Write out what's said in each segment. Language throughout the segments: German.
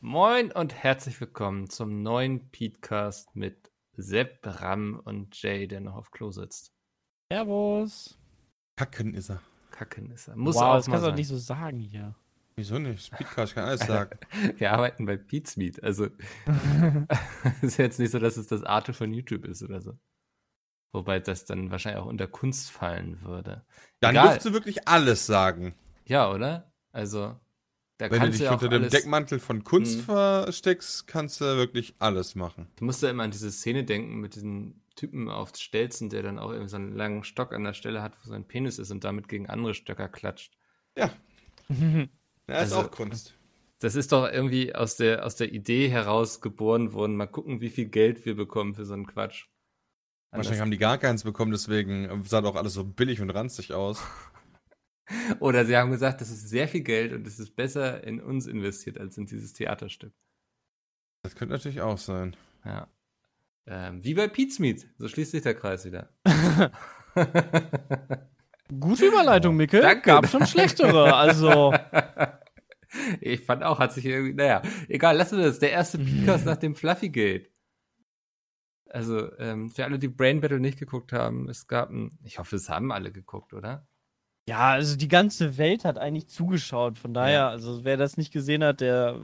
Moin und herzlich willkommen zum neuen Petecast mit Sepp, Ram und Jay, der noch auf Klo sitzt. Servus. Kacken ist er. Kacken ist er. Muss wow, auch das mal kannst du doch nicht so sagen hier. Wieso nicht? Speedcast kann alles sagen. Wir arbeiten bei Pizmeet. Also ist jetzt nicht so, dass es das Arte von YouTube ist oder so. Wobei das dann wahrscheinlich auch unter Kunst fallen würde. Dann Egal. dürftest du wirklich alles sagen. Ja, oder? Also, da Wenn du dich ja unter dem Deckmantel von Kunst Mhm. versteckst, kannst du wirklich alles machen. Du musst ja immer an diese Szene denken mit diesem Typen auf Stelzen, der dann auch irgendwie so einen langen Stock an der Stelle hat, wo sein Penis ist und damit gegen andere Stöcker klatscht. Ja, ja ist Also- auch Kunst. Das ist doch irgendwie aus der, aus der Idee heraus geboren worden. Mal gucken, wie viel Geld wir bekommen für so einen Quatsch. Wahrscheinlich haben die gar keins bekommen, deswegen sah doch alles so billig und ranzig aus. Oder sie haben gesagt, das ist sehr viel Geld und es ist besser in uns investiert als in dieses Theaterstück. Das könnte natürlich auch sein. Ja. Ähm, wie bei Pizmeet. So schließt sich der Kreis wieder. Gute Überleitung, Mickel. Danke. Gab schon schlechtere. Also, ich fand auch, hat sich irgendwie, naja, egal, lassen wir das. Der erste Podcast nach dem Fluffygate. Also, ähm, für alle, die Brain Battle nicht geguckt haben, es gab ein, ich hoffe, es haben alle geguckt, oder? Ja, also die ganze Welt hat eigentlich zugeschaut. Von daher, Ja. also wer das nicht gesehen hat, der.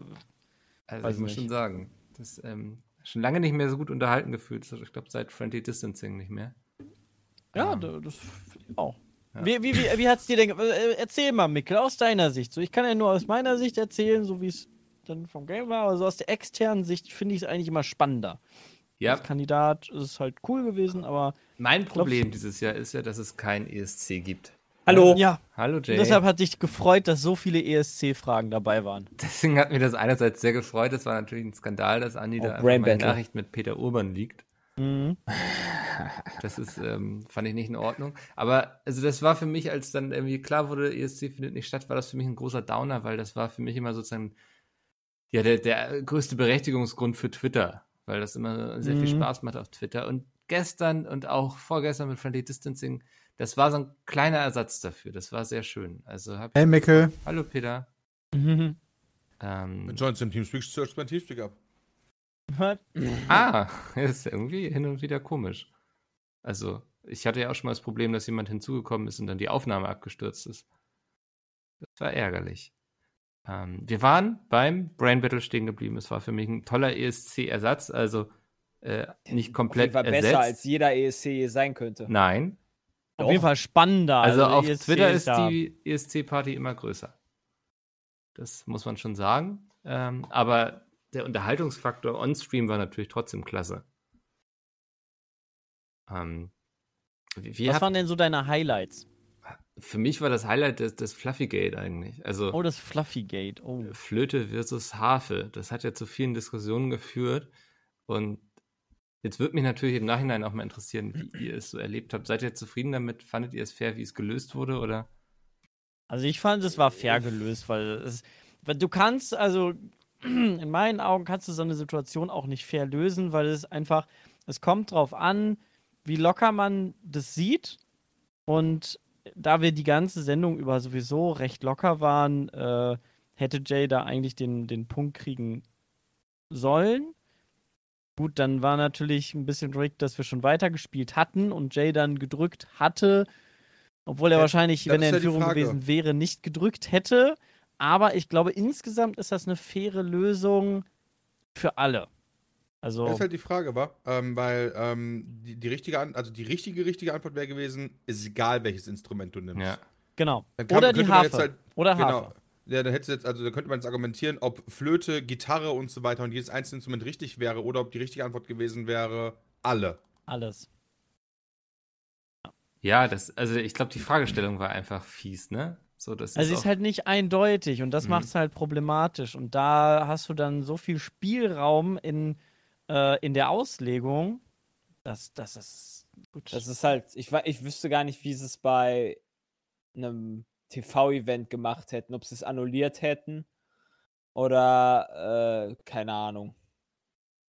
Also ich muss nicht. schon sagen, das ähm, schon lange nicht mehr so gut unterhalten gefühlt. Ich glaube seit Friendly Distancing nicht mehr. Ja, Ähm, da- das auch. Ja. Wie, wie, wie, wie hat's dir denn. ge- äh, Erzähl mal, Mickel, aus deiner Sicht. So, ich kann ja nur aus meiner Sicht erzählen, so wie es dann vom Game war, aber so aus der externen Sicht finde ich es eigentlich immer spannender. Ja, Als Kandidat ist es halt cool gewesen, aber. mein Problem dieses Jahr ist ja, dass es kein ESC gibt. Hallo. Ja, Hallo Jay. deshalb hat dich gefreut, dass so viele ESC-Fragen dabei waren. Deswegen hat mir das einerseits sehr gefreut. Das war natürlich ein Skandal, dass Andi Oh, da Battle. Nachricht mit Peter Urban liegt. Mhm. Das ist, ähm, fand ich nicht in Ordnung. Aber also das war für mich, als dann irgendwie klar wurde, ESC findet nicht statt, war das für mich ein großer Downer, weil das war für mich immer sozusagen ja der, der größte Berechtigungsgrund für Twitter, weil das immer sehr viel Mhm. Spaß macht auf Twitter. Und gestern und auch vorgestern mit Friendly Distancing, das war so ein kleiner Ersatz dafür. Das war sehr schön. Also hab Hey Mickel. Hallo Peter. Mhm. Ähm, Joins im Teamspeak, search mein Teamspeak ab. Was? Ah, ist irgendwie hin und wieder komisch. Also, ich hatte ja auch schon mal das Problem, dass jemand hinzugekommen ist und dann die Aufnahme abgestürzt ist. Das war ärgerlich. Ähm, wir waren beim Brain Battle stehen geblieben. Es war für mich ein toller ESC-Ersatz, also äh, nicht komplett War ersetzt. besser als jeder ESC je sein könnte. Nein. Auf jeden Fall spannender. Also, der auf ESC Twitter ist da. die ESC-Party immer größer. Das muss man schon sagen. Ähm, aber der Unterhaltungsfaktor on-stream war natürlich trotzdem klasse. Ähm, Was waren denn so deine Highlights? für mich war das Highlight das, das Fluffygate eigentlich. Also Oh, das Fluffygate. Oh. Flöte versus Harfe. Das hat ja zu vielen Diskussionen geführt. Und jetzt würde mich natürlich im Nachhinein auch mal interessieren, wie ihr es so erlebt habt. Seid ihr zufrieden damit? Fandet ihr es fair, wie es gelöst wurde? Oder? Also ich fand, es war fair gelöst, weil es, du kannst, also in meinen Augen kannst du so eine Situation auch nicht fair lösen, weil es einfach, es kommt drauf an, wie locker man das sieht. Und da wir die ganze Sendung über sowieso recht locker waren, äh, hätte Jay da eigentlich den, den Punkt kriegen sollen. Gut, dann war natürlich ein bisschen rigged, dass wir schon weitergespielt hatten und Jay dann gedrückt hatte, obwohl er Ja, wahrscheinlich, wenn er in ja Führung Frage. gewesen wäre, nicht gedrückt hätte. Aber ich glaube, insgesamt ist das eine faire Lösung für alle. Also, Das ist halt die Frage, wa? Ähm, weil ähm, die, die richtige An also die richtige, richtige Antwort wäre gewesen, ist egal, welches Instrument du nimmst. Ja. genau. Kann- Oder die Harfe. halt- Oder Genau. Harfe. Ja, dann hättest du jetzt, also da könnte man jetzt argumentieren, ob Flöte, Gitarre und so weiter und jedes einzelne Instrument richtig wäre oder ob die richtige Antwort gewesen wäre, alle. Alles. Ja, das, also ich glaube, die Fragestellung war einfach fies, ne? So, das Also ist es ist halt nicht eindeutig und das Mhm. macht es halt problematisch. Und da hast du dann so viel Spielraum in äh, in der Auslegung, das, das ist gut. Das ist halt, ich, ich wüsste gar nicht, wie es bei einem TV-Event gemacht hätten, ob sie es annulliert hätten oder äh, keine Ahnung.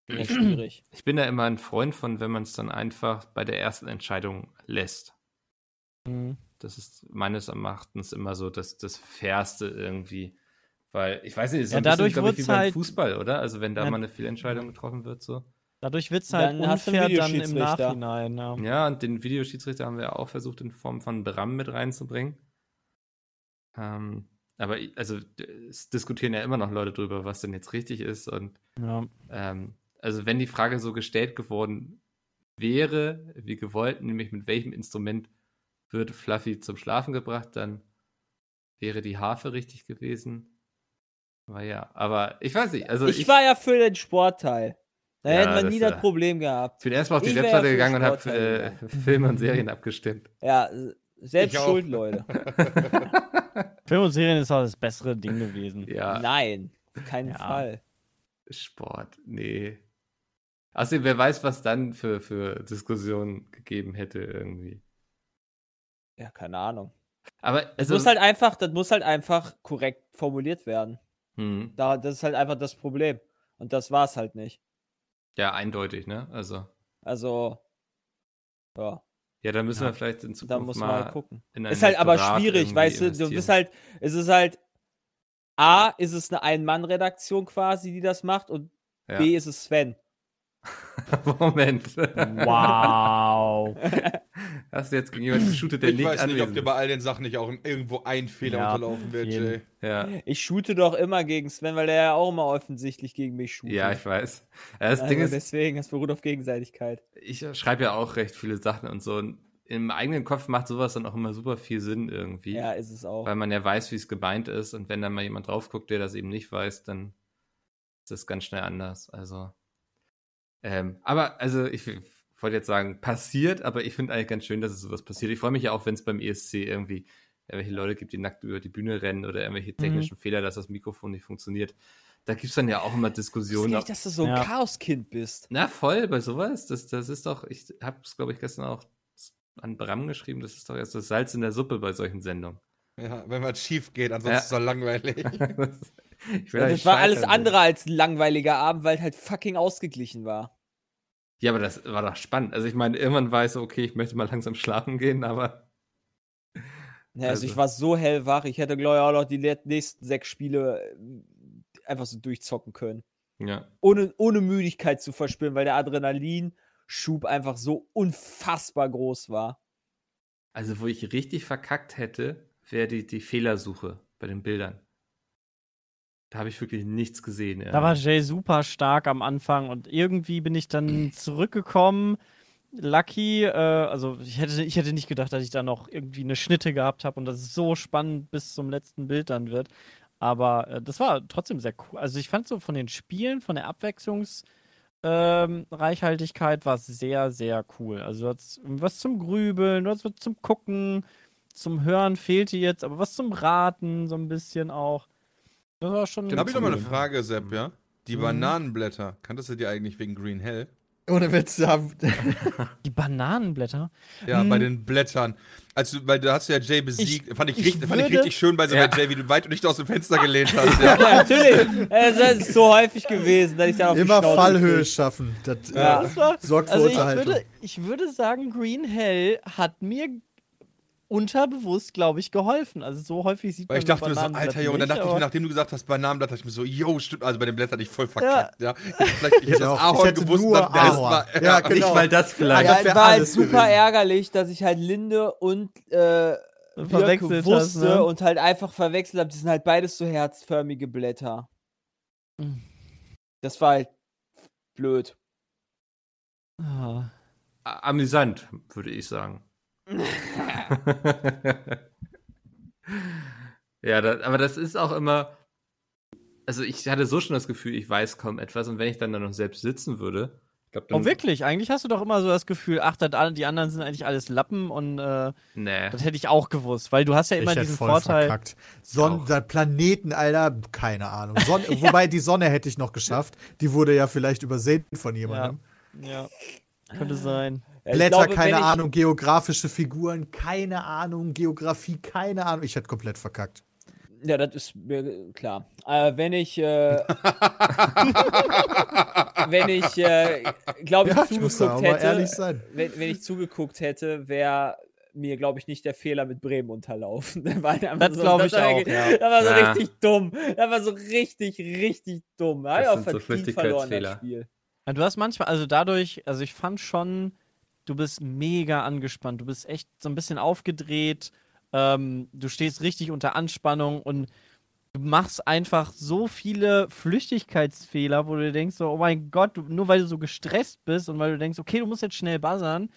Ich schwierig. Ich bin da immer ein Freund von, wenn man es dann einfach bei der ersten Entscheidung lässt. Mhm. Das ist meines Erachtens immer so das, das Fairste irgendwie. Weil, ich weiß nicht, es ist Ja, so ein bisschen, dadurch glaub ich, wie beim halt- Fußball, oder? Also wenn da Ja. mal eine Fehlentscheidung getroffen wird, so. Dadurch wird es halt Dann unfair dann im. Nachhinein. Ja. Ja, und den Videoschiedsrichter haben wir auch versucht, in Form von Bram mit reinzubringen. Ähm, aber ich- also es diskutieren ja immer noch Leute drüber, was denn jetzt richtig ist. Und Ja. ähm, also wenn die Frage so gestellt geworden wäre, wie gewollt, nämlich mit welchem Instrument wird Fluffy zum Schlafen gebracht, dann wäre die Harfe richtig gewesen. Aber ja, aber ich weiß nicht. Also ich, war ja für den Sportteil. Da Ja, hätte man das, nie das äh, Problem gehabt. ich bin erstmal auf die ich Webseite für gegangen und habe äh, Filme und Serien abgestimmt. Ja, selbst Ich auch. schuld, Leute. Film und Serien ist auch das bessere Ding gewesen. Ja. Nein, auf keinen Ja. Fall. Sport, nee. Außerdem, wer weiß, was dann für, für Diskussionen gegeben hätte irgendwie. Ja, keine Ahnung. Aber Das also, muss halt einfach, das muss halt einfach korrekt formuliert werden. hm, Da, das ist halt einfach das Problem. Und das war es halt nicht. ja, eindeutig, ne? Also, Also, ja, ja, da müssen Ja. wir vielleicht in da Zukunft muss man mal halt gucken. in ein Ist halt aber schwierig, weißt du, du bist halt, es ist halt, A, ist es eine Ein-Mann-Redaktion quasi, die das macht, und ja. B, ist es Sven. Moment. Wow. Hast du jetzt gegen jemanden geshootet, der Ich nicht weiß nicht, ob dir bei all den Sachen nicht auch irgendwo ein Fehler Ja, unterlaufen wird. Jay. Ja. Ich shoote doch immer gegen Sven, weil der ja auch immer offensichtlich gegen mich shootet. ja, ich weiß. Das also Ding ist, deswegen, das beruht auf Gegenseitigkeit. ich schreibe ja auch recht viele Sachen und so. Und im eigenen Kopf macht sowas dann auch immer super viel Sinn irgendwie. Ja, ist es auch. weil man ja weiß, wie es gemeint ist. Und wenn dann mal jemand drauf guckt, der das eben nicht weiß, dann ist das ganz schnell anders. Also, ähm, aber also ich wollte jetzt sagen, passiert, aber ich finde eigentlich ganz schön, dass es sowas passiert. Ich freue mich ja auch, wenn es beim ESC irgendwie irgendwelche Leute gibt, die nackt über die Bühne rennen oder irgendwelche Mhm. technischen Fehler, dass das Mikrofon nicht funktioniert. Da gibt es dann ja auch immer Ich Diskussionen. gar nicht, dass du so ein Ja. Chaoskind bist. Na, voll, bei sowas. Das, das ist doch, ich habe es, glaube ich, gestern auch an Bram geschrieben, das ist doch erst das Salz in der Suppe bei solchen Sendungen. Ja, wenn was schief geht, ansonsten Ja. ist es doch langweilig. ich will Ja, da das nicht war alles andere als ein langweiliger Abend, weil halt fucking ausgeglichen war. Ja, aber das war doch spannend. Also ich meine, irgendwann war ich so, okay, ich möchte mal langsam schlafen gehen, aber Ja, also, Also- ich war so hellwach, ich hätte, glaube ich, auch noch die nächsten sechs Spiele äh, einfach so durchzocken können. ja. Ohne, ohne Müdigkeit zu verspüren, weil der Adrenalinschub einfach so unfassbar groß war. Also wo ich richtig verkackt hätte, wäre die, die Fehlersuche bei den Bildern. Da habe ich wirklich nichts gesehen. Ja. Da war Jay super stark am Anfang und irgendwie bin ich dann zurückgekommen. Lucky, äh, also ich hätte, ich hätte nicht gedacht, dass ich da noch irgendwie eine Schnitte gehabt habe und dass es so spannend bis zum letzten Bild dann wird. Aber äh, das war trotzdem sehr cool. Also ich fand so von den Spielen, von der Abwechslungsreichhaltigkeit war es sehr, sehr cool. Also du hattest was zum Grübeln, du hattest was zum Gucken, zum Hören fehlte jetzt, aber was zum Raten so ein bisschen auch. Das war schon. Dann habe ich noch mal eine. Frage, Sepp, ja? Die Mhm. Bananenblätter, kanntest du die eigentlich wegen Green Hell? Ohne Witz, ja. Die Bananenblätter. Ja, Hm. bei den Blättern. Also, weil da hast du ja Jay besiegt. fand, ich ich richtig, fand ich richtig schön bei so Ja. Jay, wie du weit und nicht aus dem Fenster gelehnt hast. Ja. Ja, natürlich. Es ist so häufig gewesen, dass ich da auf Immer Fallhöhe krieg. schaffen. Das Ja. äh, Das war, sorgt für also ich Unterhaltung. würde, ich würde sagen, Green Hell hat mir unterbewusst, glaube ich, geholfen. Also so häufig sieht man ich dachte mir so, alter Junge, dann nicht, dachte ich mir, nachdem du gesagt hast, Bananenblatt, dachte ich mir so, yo, stimmt, also bei den Blättern ich voll verkackt, ja. Ich hätte vielleicht, ich hätte das Ahorn hätte gewusst, nur dann Ahorn. war, Ja, genau. Nicht mal das vielleicht. Ja, Ja, das war halt super gewesen. ärgerlich, dass ich halt Linde und äh, Birke verwechselt wusste hast, ne? und halt einfach verwechselt habe. Die sind halt beides so herzförmige Blätter. Mhm. Das war halt blöd. Ah. Amüsant, würde ich sagen. ja, da, aber das ist auch immer. Also ich hatte so schon das Gefühl, ich weiß kaum etwas und wenn ich dann da noch selbst sitzen würde, glaub, Oh, wirklich? Eigentlich hast du doch immer so das Gefühl, ach, das, die anderen sind eigentlich alles Lappen und äh, Nee. das hätte ich auch gewusst, weil du hast ja Ich immer hätte diesen voll Vorteil. verkackt. Planeten, Alter, keine Ahnung. Son Wobei die Sonne hätte ich noch geschafft. Die wurde ja vielleicht übersehen von jemandem. Ja, könnte sein. Ich Blätter, glaube, keine ich- Ahnung. Geografische Figuren, keine Ahnung. Geografie, keine Ahnung. Ich hätte komplett verkackt. Ja, das ist mir klar. Äh, wenn ich, äh, wenn ich, äh, glaube ich, Ja, ich zugeguckt aber hätte, ehrlich sein. wenn, wenn ich zugeguckt hätte, wäre mir, glaube ich, nicht der Fehler mit Bremen unterlaufen. Das, war Das glaube ich war auch, wirklich- ja. Das war so Ja. richtig dumm. Das war so richtig, richtig dumm. Da ich Das auch sind so das Flüchtigkeitsfehler. Spiel. Ja, Du hast manchmal, also dadurch, also ich fand schon, du bist mega angespannt. Du bist echt so ein bisschen aufgedreht. Ähm, du stehst richtig unter Anspannung und du machst einfach so viele Flüchtigkeitsfehler, wo du denkst, so, oh mein Gott, du, nur weil du so gestresst bist und weil du denkst, okay, du musst jetzt schnell buzzern,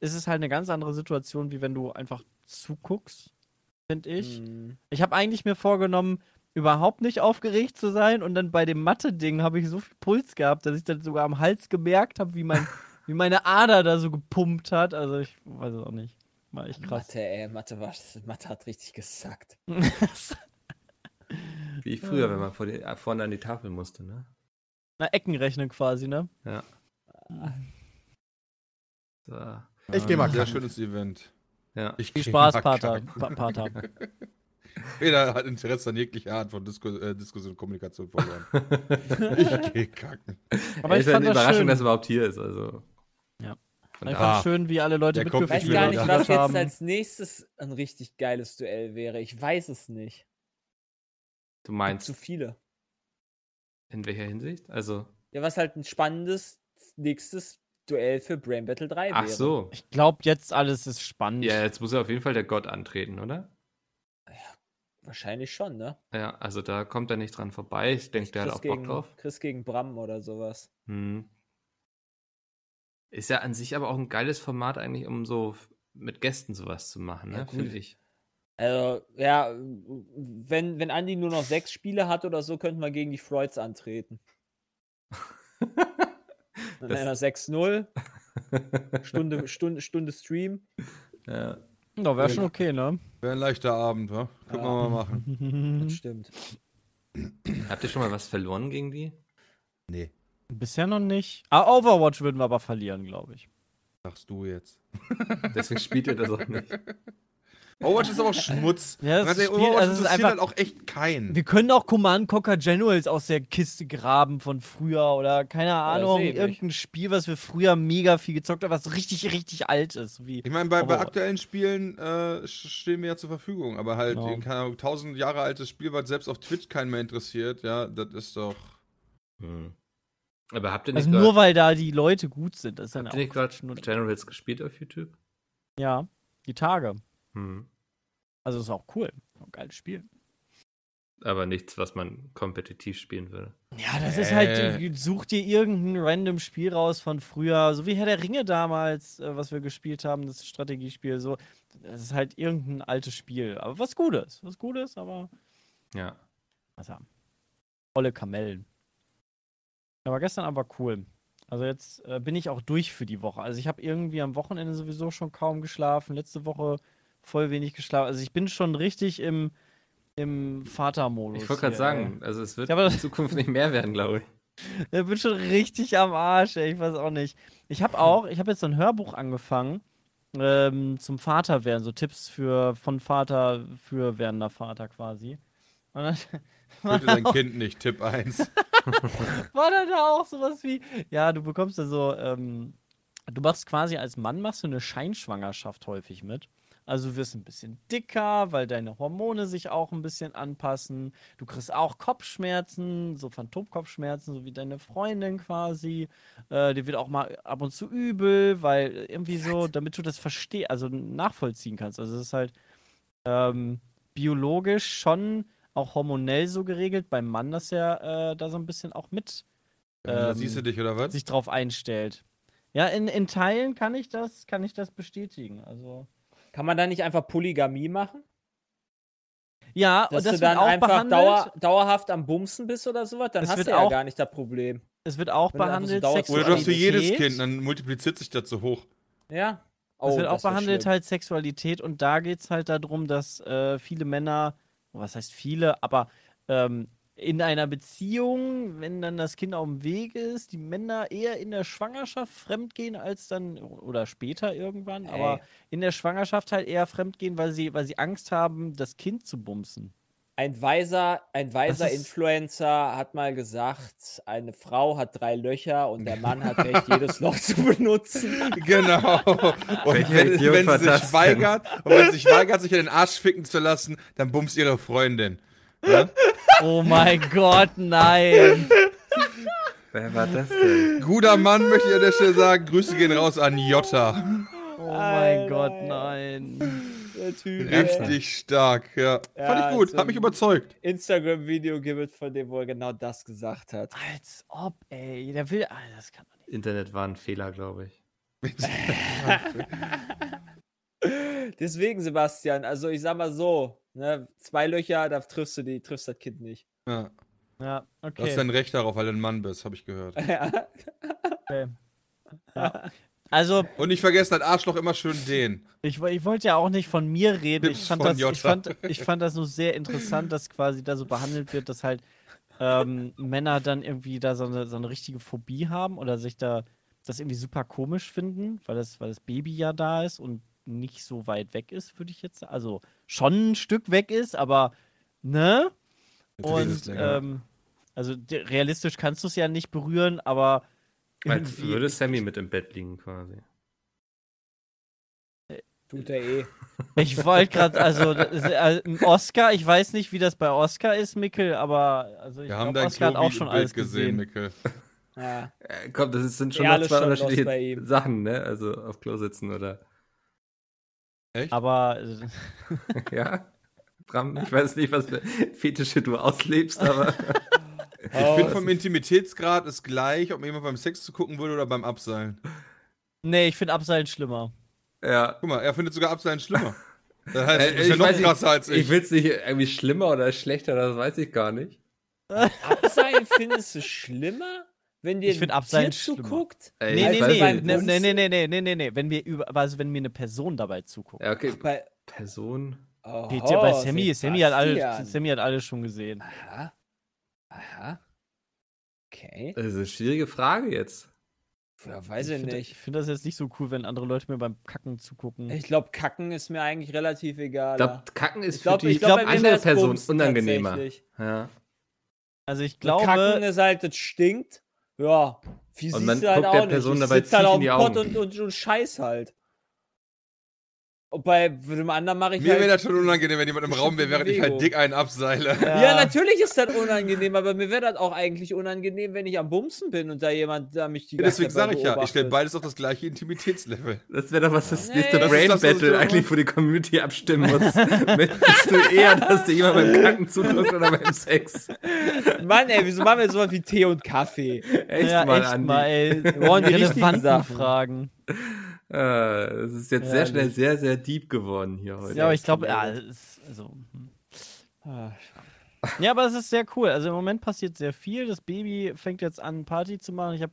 ist es halt eine ganz andere Situation, wie wenn du einfach zuguckst, finde ich. Mhm. Ich habe eigentlich mir vorgenommen, überhaupt nicht aufgeregt zu sein und dann bei dem Mathe-Ding habe ich so viel Puls gehabt, dass ich dann sogar am Hals gemerkt habe, wie, mein, wie meine Ader da so gepumpt hat. Also ich weiß es auch nicht. War echt krass. Mathe, ey, Mathe, war, Mathe hat richtig gesackt. Wie früher, wenn man vor die, vorne an die Tafel musste, ne? Na, Eckenrechnen quasi, ne? Ja. So. Ich geh mal Sehr schönes Event. Ja. Ich Viel Spaß, Pater. Pater. Peter hat Interesse an jeglicher Art von Disku äh, Diskussion und Kommunikation verloren. ich geh kacken. Aber Ey, ich ist ja fand eine das Überraschung, schön. dass er überhaupt hier ist. Also. Ja. Ich daher- fand schön, wie alle Leute Der kommt Ich weiß nicht gar nicht, was jetzt haben. als nächstes ein richtig geiles Duell wäre. Ich weiß es nicht. Du Zu meinst, viele. in welcher Hinsicht? Also, Ja, was halt ein spannendes nächstes Duell für Brain Battle 3 wäre. ach so. Ich glaube, jetzt alles ist spannend. Ja, jetzt muss ja auf jeden Fall der Gott antreten, oder? Wahrscheinlich schon, ne? Ja, also da kommt er nicht dran vorbei. Ich denke, der hat auch Bock gegen, drauf. Chris gegen Bram oder sowas. Hm. Ist ja an sich aber auch ein geiles Format eigentlich, um so mit Gästen sowas zu machen, Ja, ne? Finde ich. Also, ja, wenn, wenn Andi nur noch sechs Spiele hat oder so, könnten wir gegen die Freuds antreten. Dann einer 6-0, Stunde, Stunde, Stunde Stream. Ja. Da wäre schon okay, ne? Wäre ein leichter Abend, wa? Können wir mal machen. Das stimmt. Habt ihr schon mal was verloren gegen die? Nee, Bisher noch nicht. Ah, Overwatch würden wir aber verlieren, glaube ich. sagst du jetzt. Deswegen spielt ihr das auch nicht. Overwatch ist aber auch Schmutz. Ja, das ehrlich, Spiel- Overwatch also es ist einfach- halt auch echt keinen. Wir können auch Command Conquer Generals aus der Kiste graben von früher oder keine Ahnung, ich. irgendein Spiel, was wir früher mega viel gezockt haben, was richtig, richtig alt ist. Wie Ich meine, bei, bei aktuellen Spielen äh, stehen wir ja zur Verfügung, aber halt Ja. in keine Ahnung, tausend Jahre altes Spiel, was selbst auf Twitch keinen mehr interessiert, ja, das ist doch. Hm. Aber habt ihr nicht also grad- nur weil da die Leute gut sind. Das ist dann habt ihr nicht gerade Generals gespielt auf YouTube? Ja, die Tage. Hm. Also ist auch cool. Ein geiles Spiel. Aber nichts, was man kompetitiv spielen würde. Ja, das Äh. ist halt, such dir irgendein random Spiel raus von früher, so wie Herr der Ringe damals, äh, was wir gespielt haben, das Strategiespiel, so. Das ist halt irgendein altes Spiel. Aber was Gutes. Was Gutes, aber. Ja. Was haben. Volle Kamellen. Aber gestern aber cool. Also jetzt äh, bin ich auch durch für die Woche. Also ich habe irgendwie am Wochenende sowieso schon kaum geschlafen. Letzte Woche voll wenig geschlafen. Also ich bin schon richtig im, im Vatermodus. Ich wollte gerade sagen, also es wird Ja, in Zukunft nicht mehr werden, glaube ich. Ich bin schon richtig am Arsch, ey. Ich weiß auch nicht. Ich habe auch, ich habe jetzt so ein Hörbuch angefangen ähm, zum Vater werden. So Tipps für von Vater für werdender Vater quasi. Und dann, Bitte dein Kind nicht, Tipp 1. war dann da auch sowas wie, ja, du bekommst ja so, ähm, du machst quasi als Mann machst du eine Scheinschwangerschaft häufig mit. Also du wirst ein bisschen dicker, weil deine Hormone sich auch ein bisschen anpassen. Du kriegst auch Kopfschmerzen, so Phantomkopfschmerzen, so wie deine Freundin quasi. Äh, dir wird auch mal ab und zu übel, weil irgendwie so, damit du das verstehst, also nachvollziehen kannst. Also es ist halt ähm, biologisch schon auch hormonell so geregelt, beim Mann, dass er äh, da so ein bisschen auch mit Ähm, siehst du dich, oder was? sich drauf einstellt. Ja, in, in Teilen kann ich das, kann ich das bestätigen. Also. Kann man da nicht einfach Polygamie machen? Ja, und Dass das du wird dann auch einfach behandelt. dauer, dauerhaft am Bumsen bist oder sowas, dann Es hast wird du ja auch- gar nicht das Problem. Es wird auch Wenn du so behandelt. dauerst- Oder du hast für jedes. Kind, dann multipliziert sich das so hoch. Ja. Es Oh, wird auch das wär behandelt schlimm. halt Sexualität und da geht es halt darum, dass äh, viele Männer, was heißt viele, aber ähm, in einer Beziehung, wenn dann das Kind auf dem Weg ist, die Männer eher in der Schwangerschaft fremdgehen als dann oder später irgendwann, aber Ey. in der Schwangerschaft halt eher fremdgehen, weil sie, weil sie Angst haben, das Kind zu bumsen. Ein weiser, ein weiser Influencer hat mal gesagt, eine Frau hat drei Löcher und der Mann hat recht, jedes Loch zu benutzen. Genau. Und wenn, wenn sie sich weigert, und wenn sie sich weigert, sich in den Arsch ficken zu lassen, dann bumst ihre Freundin. Ja? Oh mein Gott, nein! Wer war das denn? Guter Mann, möchte ich an der Stelle sagen. Grüße gehen raus an Jota. Oh mein Alter, Gott, nein. Der Typ. Richtig stark, ja. Ja, Fand ich gut, so hat mich überzeugt. Instagram-Video gibt, von dem wo er genau das gesagt hat. Als ob, ey. Der will. Ah, das kann doch nicht. Internet war ein Fehler, glaube ich. Deswegen, Sebastian, also ich sag mal so, ne, zwei Löcher, da triffst du die, triffst das Kind nicht. Ja. Ja, Du hast okay. dein Recht darauf, weil du ein Mann bist, habe ich gehört. okay. Ja. Also, Und nicht vergessen, das Arschloch immer schön den. ich, ich wollte ja auch nicht von mir reden. Ich fand, das, ich, fand, ich fand das nur sehr interessant, dass quasi da so behandelt wird, dass halt ähm, Männer dann irgendwie da so eine, so eine richtige Phobie haben oder sich da das irgendwie super komisch finden, weil das, weil das Baby ja da ist und nicht so weit weg ist, würde ich jetzt sagen. Also schon ein Stück weg ist, aber ne? Und ähm, also realistisch kannst du es ja nicht berühren, aber Als würde Sammy mit im Bett liegen quasi. Tut er eh. Ich wollte gerade, also äh, ein Oscar, ich weiß nicht, wie das bei Oscar ist, Mickel, aber also ich Wir haben dein Oscar hat auch schon alles gesehen, gesehen. Mikkel. Ja. Äh, komm, das sind schon noch zwei unterschiedliche. Sachen, ne? Also auf Klo sitzen oder. Echt? Aber ja? Bram, ich weiß nicht, was für Fetische du auslebst, aber. Ich Oh, finde, vom Intimitätsgrad ist gleich, ob man jemand beim Sex zugucken würde oder beim Abseilen. nee, ich finde Abseilen schlimmer. ja. Guck mal, er findet sogar Abseilen schlimmer. Das heißt, Äh, bist ja ich noch weiß nicht, krasser als Ich ich. will es nicht irgendwie schlimmer oder schlechter, das weiß ich gar nicht. Abseilen findest du schlimmer? Wenn dir Ich find ein Abseilen zuguckt? Ey, Nee, ich nee, weiß nee, nee, nee, nee, nee, nee, nee, nee, nee, wenn mir über, also wenn mir eine Person dabei zuguckt. Ja, okay. Bei, Person. oh, bei Sammy, Sammy hat, alles. Sammy hat alles schon gesehen. Aha. Aha. Okay. Das ist eine schwierige Frage jetzt. Ja, weiß ich find- nicht. Ich finde das jetzt nicht so cool, wenn andere Leute mir beim Kacken zugucken. Ich glaube, Kacken ist mir eigentlich relativ egal. Ich glaube, Kacken ist Ich glaube, für die ich glaub, mir andere Person unangenehmer. Ja. Also ich Kacken glaube, ist halt, das stinkt. Ja. Wie Und siehst man du halt guckt auch der nicht. Person Ich dabei halt auf in die dem Pott und, und, und scheiß halt. Und bei dem anderen mache ich Mir halt... wäre das schon unangenehm, wenn jemand im Raum wäre, während ich halt dick einen abseile. Ja, natürlich ist das unangenehm, aber mir wäre das auch eigentlich unangenehm, wenn ich am Bumsen bin und da jemand da mich die ganze Deswegen sage ich ja, ich stelle beides auf das gleiche Intimitätslevel. Das wäre doch was das Nee. nächste Das Brain das, Battle du- eigentlich, wo die Community abstimmen muss. Möchtest du eher, dass dir jemand beim Kacken zuguckt oder beim Sex? Mann, ey, wieso machen wir sowas wie Tee und Kaffee? Echt ja, mal, echt Andi. mal, ey. Wir wollen die richtigen Sachen. Fragen. Ah, Das ist jetzt sehr Herrlich. schnell sehr, sehr deep geworden hier heute. Ja, aber ich glaube, ja, es ist, also. hm. Ah, Ja, aber es ist sehr cool. Also im Moment passiert sehr viel. Das Baby fängt jetzt an, Party zu machen. Ich habe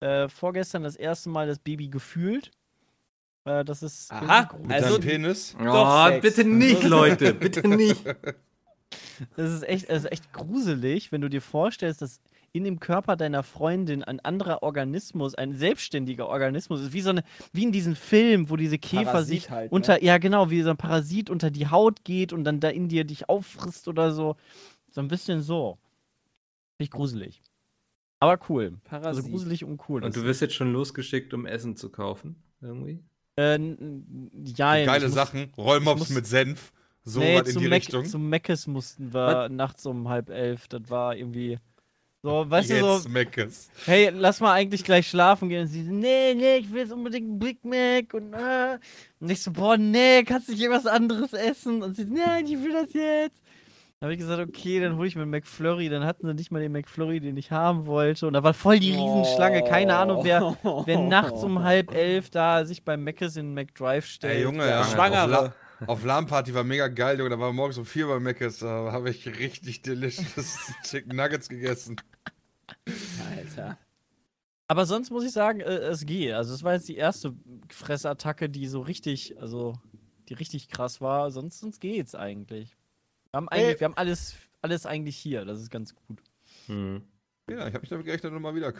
äh, vorgestern das erste Mal das Baby gefühlt. Äh, das ist. Aha. Also- Penis. Oh, Doch, Sex. bitte nicht, Leute, bitte nicht. Das ist echt, das ist echt gruselig, wenn du dir vorstellst, dass in dem Körper deiner Freundin ein anderer Organismus, ein selbstständiger Organismus ist, wie so eine, wie in diesem Film, wo diese Käfer Parasit sich halt, ne? unter, ja genau, wie so ein Parasit unter die Haut geht und dann da in dir dich auffrisst oder so. So ein bisschen so. Nicht gruselig. Aber cool. Also Parasit. gruselig und cool. Und du wirst jetzt schon losgeschickt, um Essen zu kaufen? Irgendwie? äh, ja, ich Geile muss- Sachen. Rollmops mit Senf. So nee, was in die Mac, Richtung. zum Meckes mussten wir nachts um halb elf. Das war irgendwie. So, weißt du, Jetzt so, Meckes. hey, lass mal eigentlich gleich schlafen gehen. Und sie so, nee, nee, ich will jetzt unbedingt einen Big Mac. Und, äh. und ich so, boah, nee, kannst du nicht irgendwas anderes essen? Und sie so, nein, ich will das jetzt. Dann habe ich gesagt, okay, dann hole ich mir einen McFlurry. Dann hatten sie nicht mal den McFlurry, den ich haben wollte. Und da war voll die Riesenschlange. Keine Ahnung, wer, wer nachts um halb elf da sich beim Mc's in McDrive stellt. Ey, Junge, Ja, ja. Schwangere. Auf, La Auf LAN-Party war mega geil, Junge. Da war morgens um vier bei Meckes. Da habe ich richtig delicious Chicken Nuggets gegessen. Alter. Aber sonst muss ich sagen, äh, es geht. Also es war jetzt die erste Fressattacke, die so richtig, also die richtig krass war. Sonst, sonst geht's eigentlich. Wir haben, eigentlich, wir haben alles, alles eigentlich hier. Das ist ganz gut. Hm. Ja, ich habe mich damit gerechnet, nochmal wieder.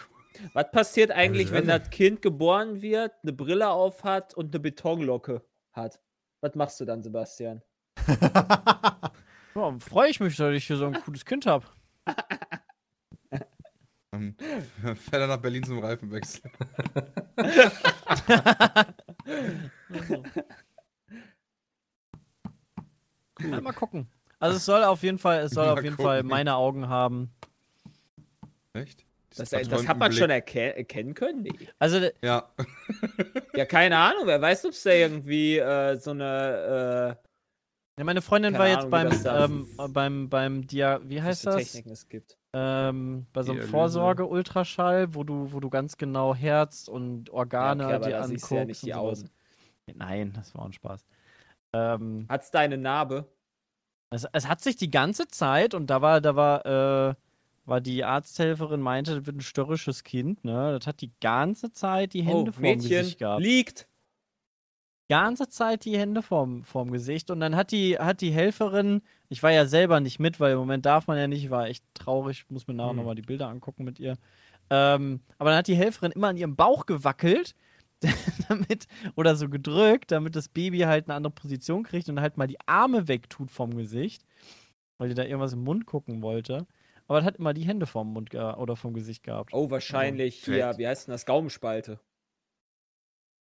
Was passiert eigentlich, wenn das Kind geboren wird, eine Brille auf hat und eine Betonlocke hat? Was machst du dann, Sebastian? Ja, freue ich mich, dass ich hier so ein cooles Kind habe. Ähm, Fährt er nach Berlin zum Reifenwechsel. Ja, mal gucken. Also es soll auf jeden Fall, es soll Mal auf jeden gucken. Fall meine Augen haben. Echt? Das, das hat man verträumten schon Blick. erke erkennen können? Nee. Also Ja. Ja, keine Ahnung. Wer weiß, ob es da irgendwie äh, so eine ja, meine Freundin Keine war jetzt Ahnung, wie beim, ähm, beim, beim Dia, wie äh, heißt das? Techniken es gibt. Ähm, bei so einem. Vorsorge-Ultraschall, wo du, wo du ganz genau Herz und Organe Ja, okay, dir anguckst. ja nicht und die. Augen. Nein, das war ein Spaß. Ähm, Hat's da eine Narbe? es, es hat sich die ganze Zeit und da war, da war, äh, war die Arzthelferin meinte, das wird ein störrisches Kind, ne? Das hat die ganze Zeit die Hände oh, vorm Mädchen Gesicht gehabt. liegt. ganze Zeit die Hände vorm, vorm Gesicht und dann hat die, hat die Helferin, ich war ja selber nicht mit, weil im Moment darf man ja nicht, ich war echt traurig, muss mir nachher Hm. nochmal die Bilder angucken mit ihr. Ähm, aber dann hat die Helferin immer an ihrem Bauch gewackelt, damit, oder so gedrückt, damit das Baby halt eine andere Position kriegt und halt mal die Arme wegtut vom Gesicht, weil die da irgendwas im Mund gucken wollte. Aber es hat immer die Hände vorm Mund oder vom Gesicht gehabt. Oh, wahrscheinlich hier, vielleicht- wie heißt denn das? Gaumenspalte.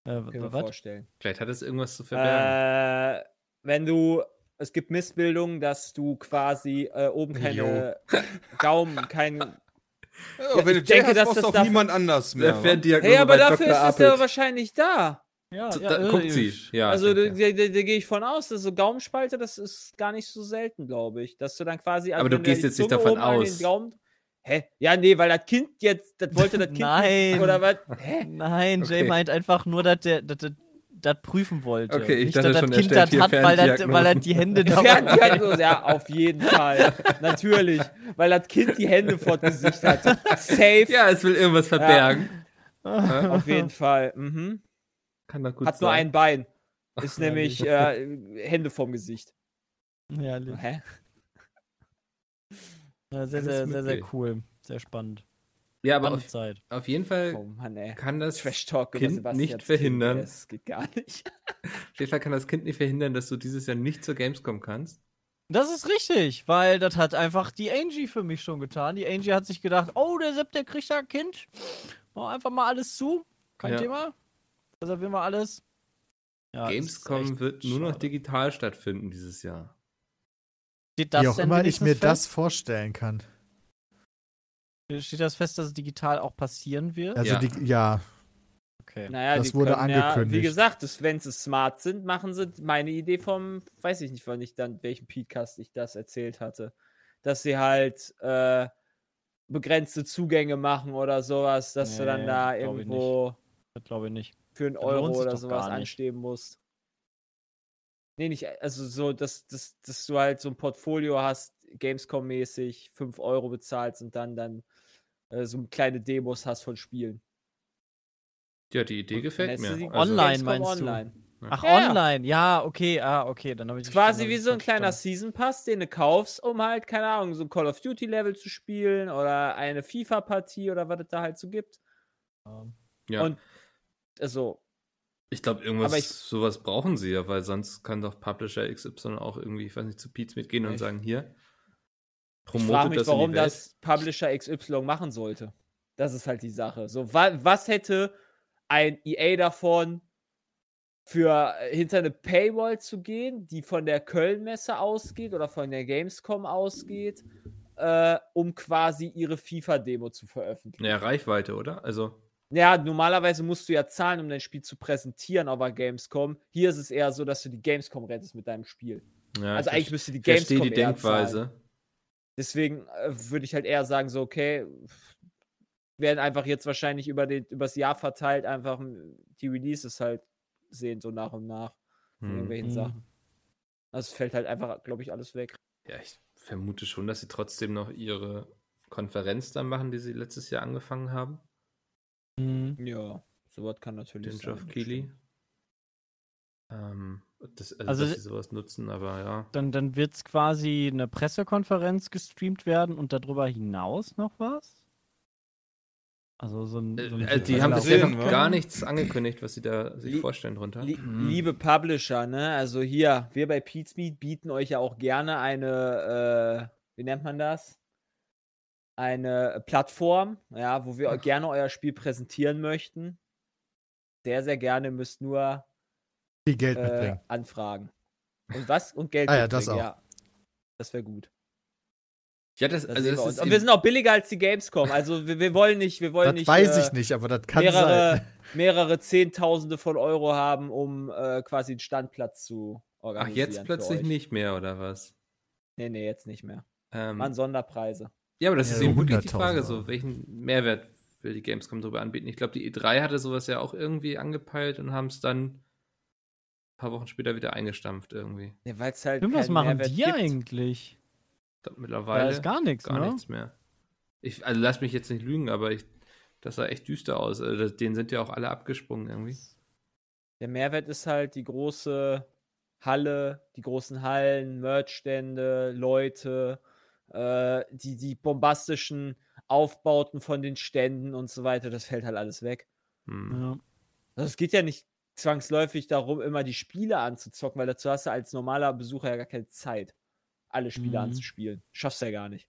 Äh, Können wir was? vorstellen. Vielleicht hat es irgendwas zu verbergen. Äh, wenn du, es gibt Missbildungen, dass du quasi äh, oben keine Gaumen, kein. Ja, wenn ich du denke, hast, dass das dafür- niemand anders mehr. Hey, aber dafür Dr. ist es ja wahrscheinlich da. Ja, Da, ja, da äh, guckt sie. Ja, also da, da, da, gehe ich von aus, dass so Gaumenspalte, das ist gar nicht so selten, glaube ich. Dass du dann quasi. also Aber du wenn da gehst jetzt nicht davon aus. Gaumen, Hä? Ja, nee, weil das Kind jetzt, das wollte das Kind Nein. nicht, oder was? Hä? Nein, Jay Okay. meint einfach nur, dass der dass der- das prüfen wollte. Okay, ich Nicht, dachte dass das er Kind das hat, weil das, weil das Ferndiagnosen. die Hände da Ferndiagnose, ja, auf jeden Fall. Natürlich. Weil das Kind die Hände vor das Gesicht hat. Safe. ja, es will irgendwas verbergen. Auf jeden Fall. Mhm. Kann gut Hat nur sein. ein Bein. Ist nämlich äh, Hände vorm Gesicht. Herrlich. Hä? Ja, sehr, sehr, sehr, sehr cool. Sehr spannend. Ja, aber auf, Zeit. auf jeden Fall Oh Mann, kann das Trash Talk über Kind nicht verhindern. Das geht gar nicht. auf jeden Fall kann das Kind nicht verhindern, dass du dieses Jahr nicht zur Gamescom kannst. Das ist richtig, weil das hat einfach die Angie für mich schon getan. Die Angie hat sich gedacht, oh, der Sepp, der kriegt da ein Kind. Mach einfach mal alles zu. Kein Ja. Thema. Reservieren wir alles. Ja, Gamescom wird nur noch schade. digital stattfinden dieses Jahr. Steht das Wie auch immer ich mir fest? das vorstellen kann. Steht das fest, dass es digital auch passieren wird? Also Ja. die, ja, Okay. Naja, Das die wurde können Ja, wie angekündigt. gesagt, das, wenn sie smart sind, machen sie meine Idee vom, weiß ich nicht, wann ich dann, welchen Podcast ich das erzählt hatte. Dass sie halt äh, begrenzte Zugänge machen oder sowas, dass du dann Nee, da das glaub ich irgendwo Das glaube ich nicht. Für einen Euro oder sowas anstehen musst. Nee, nicht, also so, dass, dass, dass du halt so ein Portfolio hast, Gamescom-mäßig, 5 Euro bezahlst und dann dann äh, so kleine Demos hast von Spielen. Ja, die Idee gefällt lässt du mir. Also, Online Gamescom meinst du? online. Ach, Ja. online. Ja, okay. Ah, okay. Dann habe ich quasi wie so ein kleiner. Season Pass, den du kaufst, um halt, keine Ahnung, so ein Call of Duty Level zu spielen oder eine FIFA-Partie oder was es da halt so gibt. ja. Und also, ich glaube, irgendwas, ich- sowas brauchen sie ja, weil sonst kann doch Publisher XY auch irgendwie, ich weiß nicht, zu Pete's mitgehen und sagen, hier, ich frage promotet mich, das warum das Publisher XY machen sollte. Das ist halt die Sache. So, wa was hätte ein EA davon, für äh, hinter eine Paywall zu gehen, die von der Köln-Messe ausgeht oder von der Gamescom ausgeht, äh, um quasi ihre FIFA-Demo zu veröffentlichen? Naja, Reichweite, oder? Also, Ja, normalerweise musst du ja zahlen, um dein Spiel zu präsentieren auf der Gamescom. Hier ist es eher so, dass du die Gamescom rettest mit deinem Spiel. ja, also ich eigentlich müsste die verstehe Gamescom die eher zahlen. Denkweise. Deswegen äh, würde ich halt eher sagen, so, okay, werden einfach jetzt wahrscheinlich über den, übers Jahr verteilt einfach m, die Releases halt sehen, so nach und nach. Hm. irgendwelchen Mhm. Sachen. Das fällt halt einfach, glaube ich, alles weg. Ja, ich vermute schon, dass sie trotzdem noch ihre Konferenz dann machen, die sie letztes Jahr angefangen haben. Mhm. Ja, sowas kann natürlich Den sein. Geoff Keighley. Ähm, das, also, Also- dass sie sowas nutzen, aber ja. Dann, dann wird es quasi eine Pressekonferenz gestreamt werden und darüber hinaus noch was? Also so ein. So ein Äh, die haben bisher noch gar nichts angekündigt, was sie da sich Lie- vorstellen drunter. Lie Mhm. Liebe Publisher, ne? Also hier, wir bei Pete's Meat bieten euch ja auch gerne eine, äh, wie nennt man das? Eine Plattform, ja, wo wir gerne euer Spiel präsentieren möchten. Sehr, sehr gerne müsst nur Viel Geld äh, mitbringen. anfragen. Und was? Und Geld Ah ja, das auch. ja. Das wäre gut. ja, das, Das also das wir ist. Und wir sind auch billiger als die Gamescom. Also wir, wir wollen nicht, wir wollen Das nicht weiß äh, ich nicht, aber das kann mehrere, sein. mehrere Zehntausende von Euro haben, um äh, quasi einen Standplatz zu Ach, organisieren. jetzt für plötzlich nicht mehr, oder was? Nee, nee, jetzt nicht mehr. Ähm, Waren Sonderpreise. Ja, aber das Ja, ist eben wirklich die 100.000 Frage, so, welchen Mehrwert will die Gamescom darüber anbieten? Ich glaube, die E3 hatte sowas ja auch irgendwie angepeilt und haben es dann ein paar Wochen später wieder eingestampft irgendwie. Ja, weil es halt. Stimmt, was machen Mehrwert die gibt. eigentlich? Da mittlerweile ist gar nichts, gar ne? nichts mehr. Ich, also lass mich jetzt nicht lügen, aber ich, das sah echt düster aus. Also, denen sind ja auch alle abgesprungen irgendwie. Der Mehrwert ist halt die große Halle, die großen Hallen, Merchstände, Leute, äh, die, die bombastischen Aufbauten von den Ständen und so weiter. Das fällt halt alles weg. Hm. Ja. Also es geht ja nicht zwangsläufig darum, immer die Spiele anzuzocken, weil dazu hast du als normaler Besucher ja gar keine Zeit, alle Spiele Mhm. anzuspielen. Schaffst du ja gar nicht.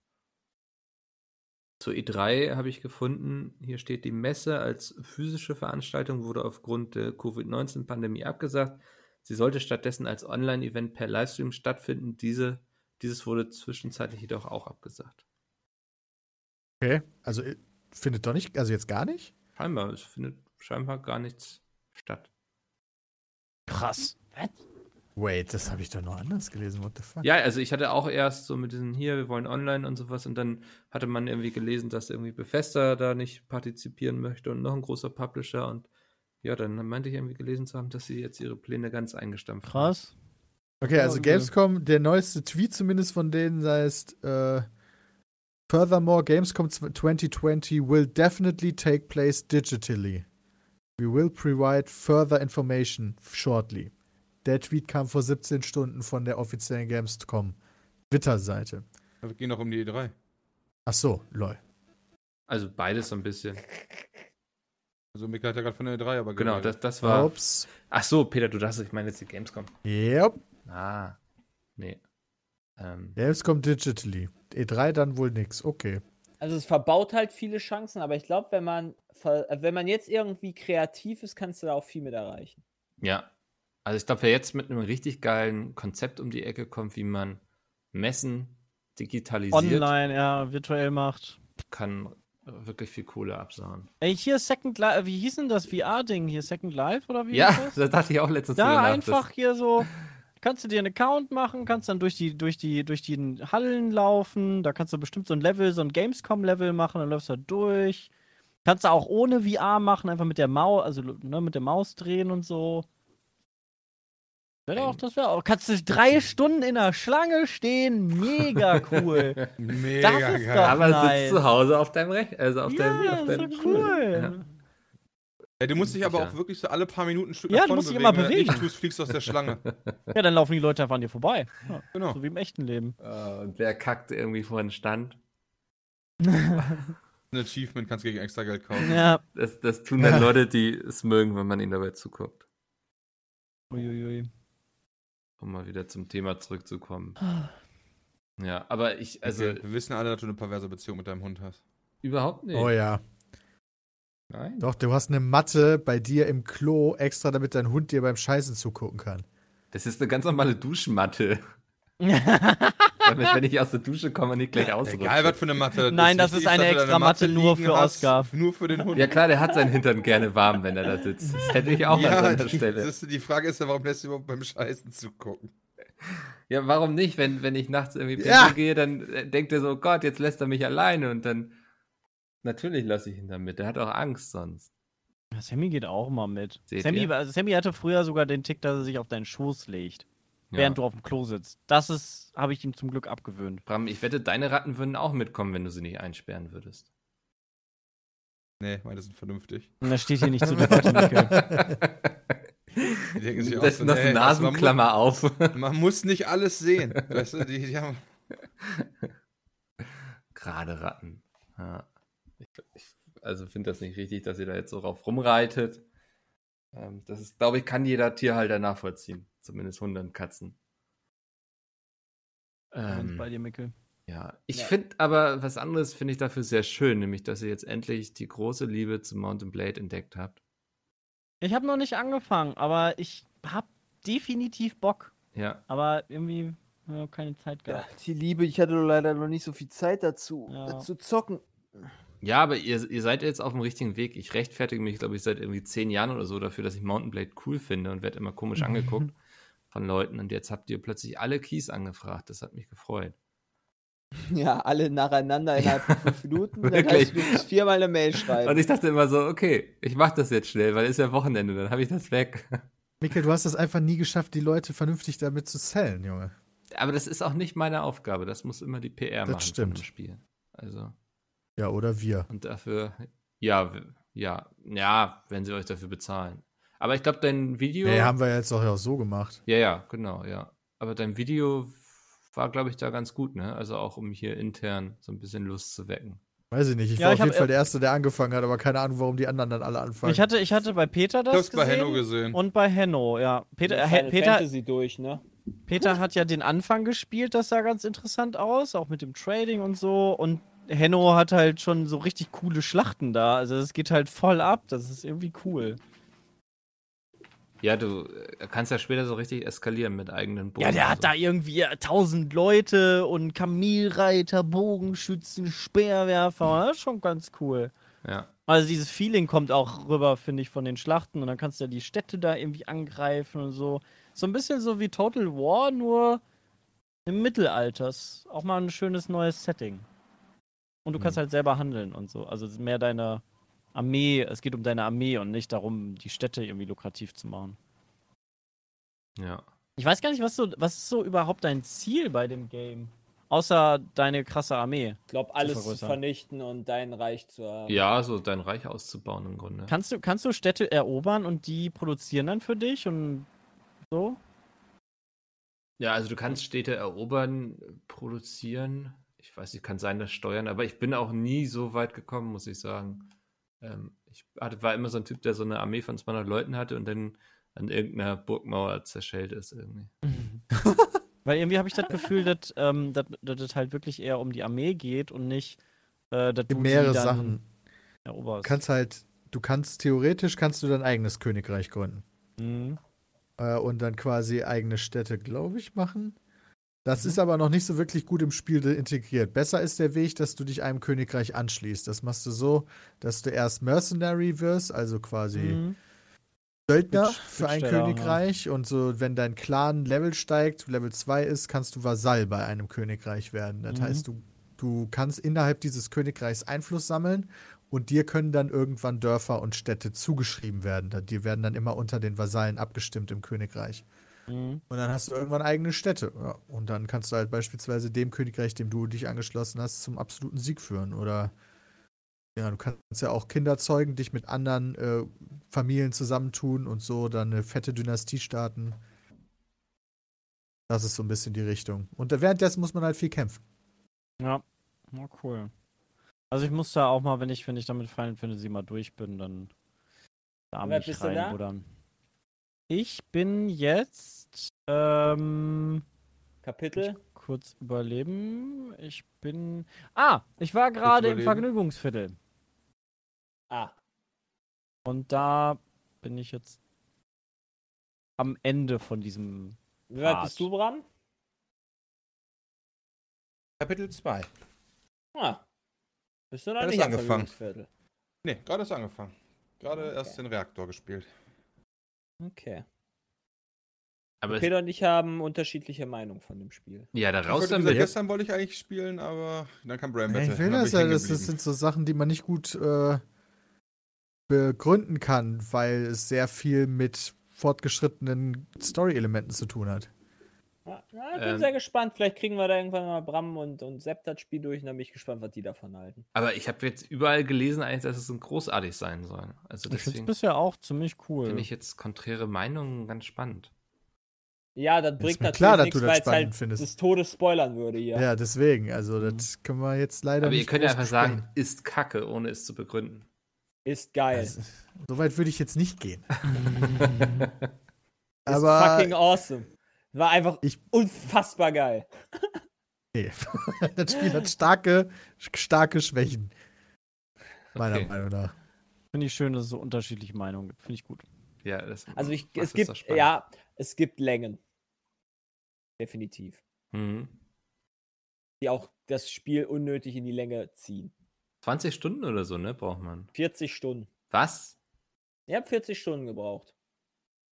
Zur E3 habe ich gefunden, hier steht die Messe als physische Veranstaltung wurde aufgrund der Covid-19-Pandemie abgesagt. Sie sollte stattdessen als Online-Event per Livestream stattfinden. Diese, dieses wurde zwischenzeitlich jedoch auch abgesagt. Okay, also äh, findet doch nicht, also jetzt gar nicht? Scheinbar, es findet scheinbar gar nichts statt. Krass. Wait, das habe ich doch noch anders gelesen. What the fuck? Ja, also ich hatte auch erst so mit diesen hier, wir wollen online und sowas und dann hatte man irgendwie gelesen, dass irgendwie Bethesda da nicht partizipieren möchte und noch ein großer Publisher und ja, dann meinte ich irgendwie gelesen zu haben, dass sie jetzt ihre Pläne ganz eingestampft haben. Krass. Okay, also Ja, Gamescom, der neueste Tweet zumindest von denen heißt, äh, Furthermore, Gamescom 2020 will definitely take place digitally. We will provide further information shortly. Der Tweet kam vor 17 Stunden von der offiziellen Gamescom Twitter-Seite. Es ging noch um die E3. Ach so, lol. Also beides so ein bisschen. Also Mika hat ja gerade von der E3 aber Genau, das, das war. Ups. Ach so, Peter, du dachtest, ich meine jetzt die Gamescom. Yep. Ah, nee. Ähm, Gamescom digitally. E3 dann wohl nix. Okay. Also es verbaut halt viele Chancen, aber ich glaube, wenn man äh, wenn man jetzt irgendwie kreativ ist, kannst du da auch viel mit erreichen. ja. Also ich glaube, wer jetzt mit einem richtig geilen Konzept um die Ecke kommt, wie man Messen digitalisiert, Online, ja, virtuell macht. kann wirklich viel Kohle absauen. Ey, hier Second Life, wie hieß denn das VR-Ding hier? Second Life oder wie Ja, das? da dachte ich auch letztens nach, einfach hier so, kannst du dir einen Account machen, kannst dann durch die, durch die, durch die Hallen laufen, da kannst du bestimmt so ein Level, so ein Gamescom-Level machen, dann läufst du da durch. Kannst du auch ohne VR machen, einfach mit der Maus, also ne, mit der Maus drehen und so. Wäre auch, das wäre auch. Kannst du drei Stunden in der Schlange stehen, mega cool. Mega Das ist geil. doch- Aber nice. sitzt zu Hause auf deinem Recht, also auf deinem, ja, auf ist deinem doch Stuhl. cool. Ja, du musst dich aber auch wirklich so alle paar Minuten Stück Ja, du musst dich immer Wenn du das bewegen. nicht tust, fliegst du aus der Schlange. Ja, dann laufen die Leute einfach an dir vorbei. Ja, Genau. so wie im echten Leben. Äh, und wer kackt irgendwie vor den Stand? Ein Achievement kannst du gegen extra Geld kaufen. ja. Das, das tun dann Leute, die es mögen, wenn man ihnen dabei zuguckt. Uiuiui. Um mal wieder zum Thema zurückzukommen. Ja, aber ich, also okay. Wir wissen alle, dass du eine perverse Beziehung mit deinem Hund hast. überhaupt nicht. Oh ja. Nein. Doch, du hast eine Matte bei dir im Klo extra, damit dein Hund dir beim Scheißen zugucken kann. Das ist eine ganz normale Duschmatte. Damit, wenn ich aus der Dusche komme, nicht gleich ausrutsche. Egal, was für eine Matte. Nein, das ist eine extra Matte nur für hast, Oscar. Nur für den Hund. Ja klar, der hat seinen Hintern gerne warm, wenn er da sitzt. Das hätte ich auch an Ja, seiner die, Stelle. das ist, die Frage ist ja, warum lässt du überhaupt beim Scheißen zugucken? Ja, warum nicht? Wenn, wenn ich nachts irgendwie Ja. pinkeln gehe, dann äh, denkt er so, Gott, jetzt lässt er mich alleine und dann natürlich lasse ich ihn damit. Der hat auch Angst sonst. Ja, Sammy geht auch mal mit. Seht Sammy, ihr? also Sammy hatte früher sogar den Tick, dass er sich auf deinen Schoß legt. während du auf dem Klo sitzt. Das ist, habe ich ihm zum Glück abgewöhnt. Bram, ich wette, deine Ratten würden auch mitkommen, wenn du sie nicht einsperren würdest. Nee, meine sind vernünftig. Und das steht hier nicht zur Debatte, Mikkel. Die denken sich auch Das so, ist noch eine also man, Nasenklammer auf. muss, man muss nicht alles sehen. Weißt du, die, die haben, Gerade Ratten. Ja. Ich, ich, also finde das nicht richtig, dass ihr da jetzt so drauf rumreitet. Ähm, das ist, glaube ich, kann jeder Tierhalter nachvollziehen. Zumindest Hunde und Katzen. Ähm, bei dir, Mikkel. ja, ich Ja. finde aber was anderes finde ich dafür sehr schön, nämlich dass ihr jetzt endlich die große Liebe zu Mountain Blade entdeckt habt. Ich habe noch nicht angefangen, aber ich habe definitiv Bock. Ja, Aber irgendwie ja, keine Zeit Ja, gehabt. die Liebe, ich hatte leider noch nicht so viel Zeit dazu, Ja. äh, zu zocken. Ja, aber ihr, ihr seid jetzt auf dem richtigen Weg. Ich rechtfertige mich, glaube ich, seit irgendwie zehn Jahren oder so dafür, dass ich Mountain Blade cool finde und werde immer komisch angeguckt von Leuten. Und jetzt habt ihr plötzlich alle Keys angefragt. Das hat mich gefreut. Ja, alle nacheinander innerhalb von fünf Minuten. Dann Wirklich? heißt, du viermal eine Mail Und schreiben. ich dachte immer so, okay, ich mach das jetzt schnell, weil ist ja Wochenende, dann habe ich das weg. Mikkel, du hast es einfach nie geschafft, die Leute vernünftig damit zu zählen, Junge. Aber das ist auch nicht meine Aufgabe. Das muss immer die PR Das machen stimmt. Spiel. Also, Ja, oder wir. und dafür, ja, ja, ja, wenn sie euch dafür bezahlen. Aber ich glaube, dein Video. Nee, haben wir jetzt auch, ja auch so gemacht. Ja, ja, genau, ja. Aber dein Video war, glaube ich, da ganz gut, ne? Also auch um hier intern so ein bisschen Lust zu wecken. Weiß ich nicht. Ich Ja, war ich auf jeden Fall der Erste, der angefangen hat, aber keine Ahnung, warum die anderen dann alle anfangen. Ich hatte, ich hatte bei Peter ich das bei gesehen, Henno gesehen. und bei Henno, ja. Peter, äh, Final Peter, Fantasy durch, ne? Peter hat ja den Anfang gespielt, das sah ganz interessant aus, auch mit dem Trading und so. Und Henno hat halt schon so richtig coole Schlachten da. Also es geht halt voll ab. Das ist irgendwie cool. Ja, du äh, kannst ja später so richtig eskalieren mit eigenen Bogen. Ja, der hat so. da irgendwie tausend Leute und Kamelreiter, Bogenschützen, Speerwerfer. Das ist schon ganz cool. Ja. Also dieses Feeling kommt auch rüber, finde ich, von den Schlachten. Und dann kannst du ja die Städte da irgendwie angreifen und so. So ein bisschen so wie Total War, nur im Mittelalter. Ist Auch mal ein schönes neues Setting. Und du kannst halt selber handeln und so. Also es ist mehr deine Armee, es geht um deine Armee und nicht darum, die Städte irgendwie lukrativ zu machen. Ja. Ich weiß gar nicht, was so, was ist so überhaupt dein Ziel bei dem Game? Außer deine krasse Armee. Ich glaube, alles zu vergrößern. vernichten und dein Reich zu haben. Ja, so dein Reich auszubauen im Grunde. Kannst du, kannst du Städte erobern und die produzieren dann für dich und so? Ja, also du kannst Städte erobern, produzieren. Ich weiß nicht, kann sein, das steuern, aber ich bin auch nie so weit gekommen, muss ich sagen. Ähm, ich hatte, war immer so ein Typ, der so eine Armee von 200 Leuten hatte und dann an irgendeiner Burgmauer zerschellt ist irgendwie. Weil irgendwie habe ich das Gefühl, dass, ähm, dass, dass es halt wirklich eher um die Armee geht und nicht, äh, dass du mehrere Sachen. eroberst. Du kannst halt, du kannst theoretisch kannst du dein eigenes Königreich gründen. Mhm. Äh, und dann quasi eigene Städte, glaube ich, machen. Das Mhm. ist aber noch nicht so wirklich gut im Spiel integriert. Besser ist der Weg, dass du dich einem Königreich anschließt. Das machst du so, dass du erst Mercenary wirst, also quasi Mhm. Söldner Bitt- für ein Bittsteller, Königreich. Und so, wenn dein Clan Level steigt, Level 2 ist, kannst du Vasall bei einem Königreich werden. Das Mhm. heißt, du, du kannst innerhalb dieses Königreichs Einfluss sammeln und dir können dann irgendwann Dörfer und Städte zugeschrieben werden. Die werden dann immer unter den Vasallen abgestimmt im Königreich. Mhm. Und dann hast du irgendwann eigene Städte. Ja. Und dann kannst du halt beispielsweise dem Königreich, dem du dich angeschlossen hast, zum absoluten Sieg führen. Oder ja, du kannst ja auch Kinder zeugen, dich mit anderen äh, Familien zusammentun und so dann eine fette Dynastie starten. Das ist so ein bisschen die Richtung. Und währenddessen muss man halt viel kämpfen. Ja. ja, cool. Also ich muss da auch mal, wenn ich, wenn ich damit Final Fantasy mal durch bin, dann da mich da? reinbuddern. Ich bin jetzt ähm, Kapitel? kurz überleben. Ich bin. Ah, ich war gerade im? Vergnügungsviertel. Ah, Und da bin ich jetzt am Ende von diesem. wie weit bist du, Bram? Kapitel 2. Ah. Bist du Hat nicht angefangen. Vergnügungsviertel? Nee, gerade ist angefangen. Gerade Okay. erst den Reaktor gespielt. Okay. Aber Peter und ich haben unterschiedliche Meinungen von dem Spiel. ja, da raus damit. gesagt, gestern wollte ich eigentlich spielen, aber dann kam Ja, Battle. ich will Dann das ja, das, sind so Sachen, die man nicht gut äh, begründen kann, weil es sehr viel mit fortgeschrittenen Story-Elementen zu tun hat. Ja, ja, ich bin Ähm. sehr gespannt. Vielleicht kriegen wir da irgendwann mal Bram und, und Sepp das Spiel durch und dann bin ich gespannt, was die davon halten. Aber ich habe jetzt überall gelesen, eigentlich, dass es ein großartig sein soll. Also Ich finde es deswegen bisher auch ziemlich cool. finde ich jetzt konträre Meinungen ganz spannend. Ja, das bringt natürlich klar, nichts, du das weil es halt findest. des Todes spoilern würde hier. Ja, deswegen. Also, das können wir jetzt leider Aber ihr nicht könnt ja einfach sagen, ist Kacke, ohne es zu begründen. Ist geil. Also, so weit würde ich jetzt nicht gehen. ist aber fucking awesome. War einfach Ich- unfassbar geil. nee. das Spiel hat starke, starke Schwächen. Meiner Okay. Meinung nach. Finde ich schön, dass es so unterschiedliche Meinungen gibt. Finde ich gut. Ja, das Also ich, es gibt, ja, es gibt Längen. Definitiv. Mhm. Die auch das Spiel unnötig in die Länge ziehen. 20 Stunden oder so, ne, braucht man. 40 Stunden. Was? Ich habe 40 Stunden gebraucht.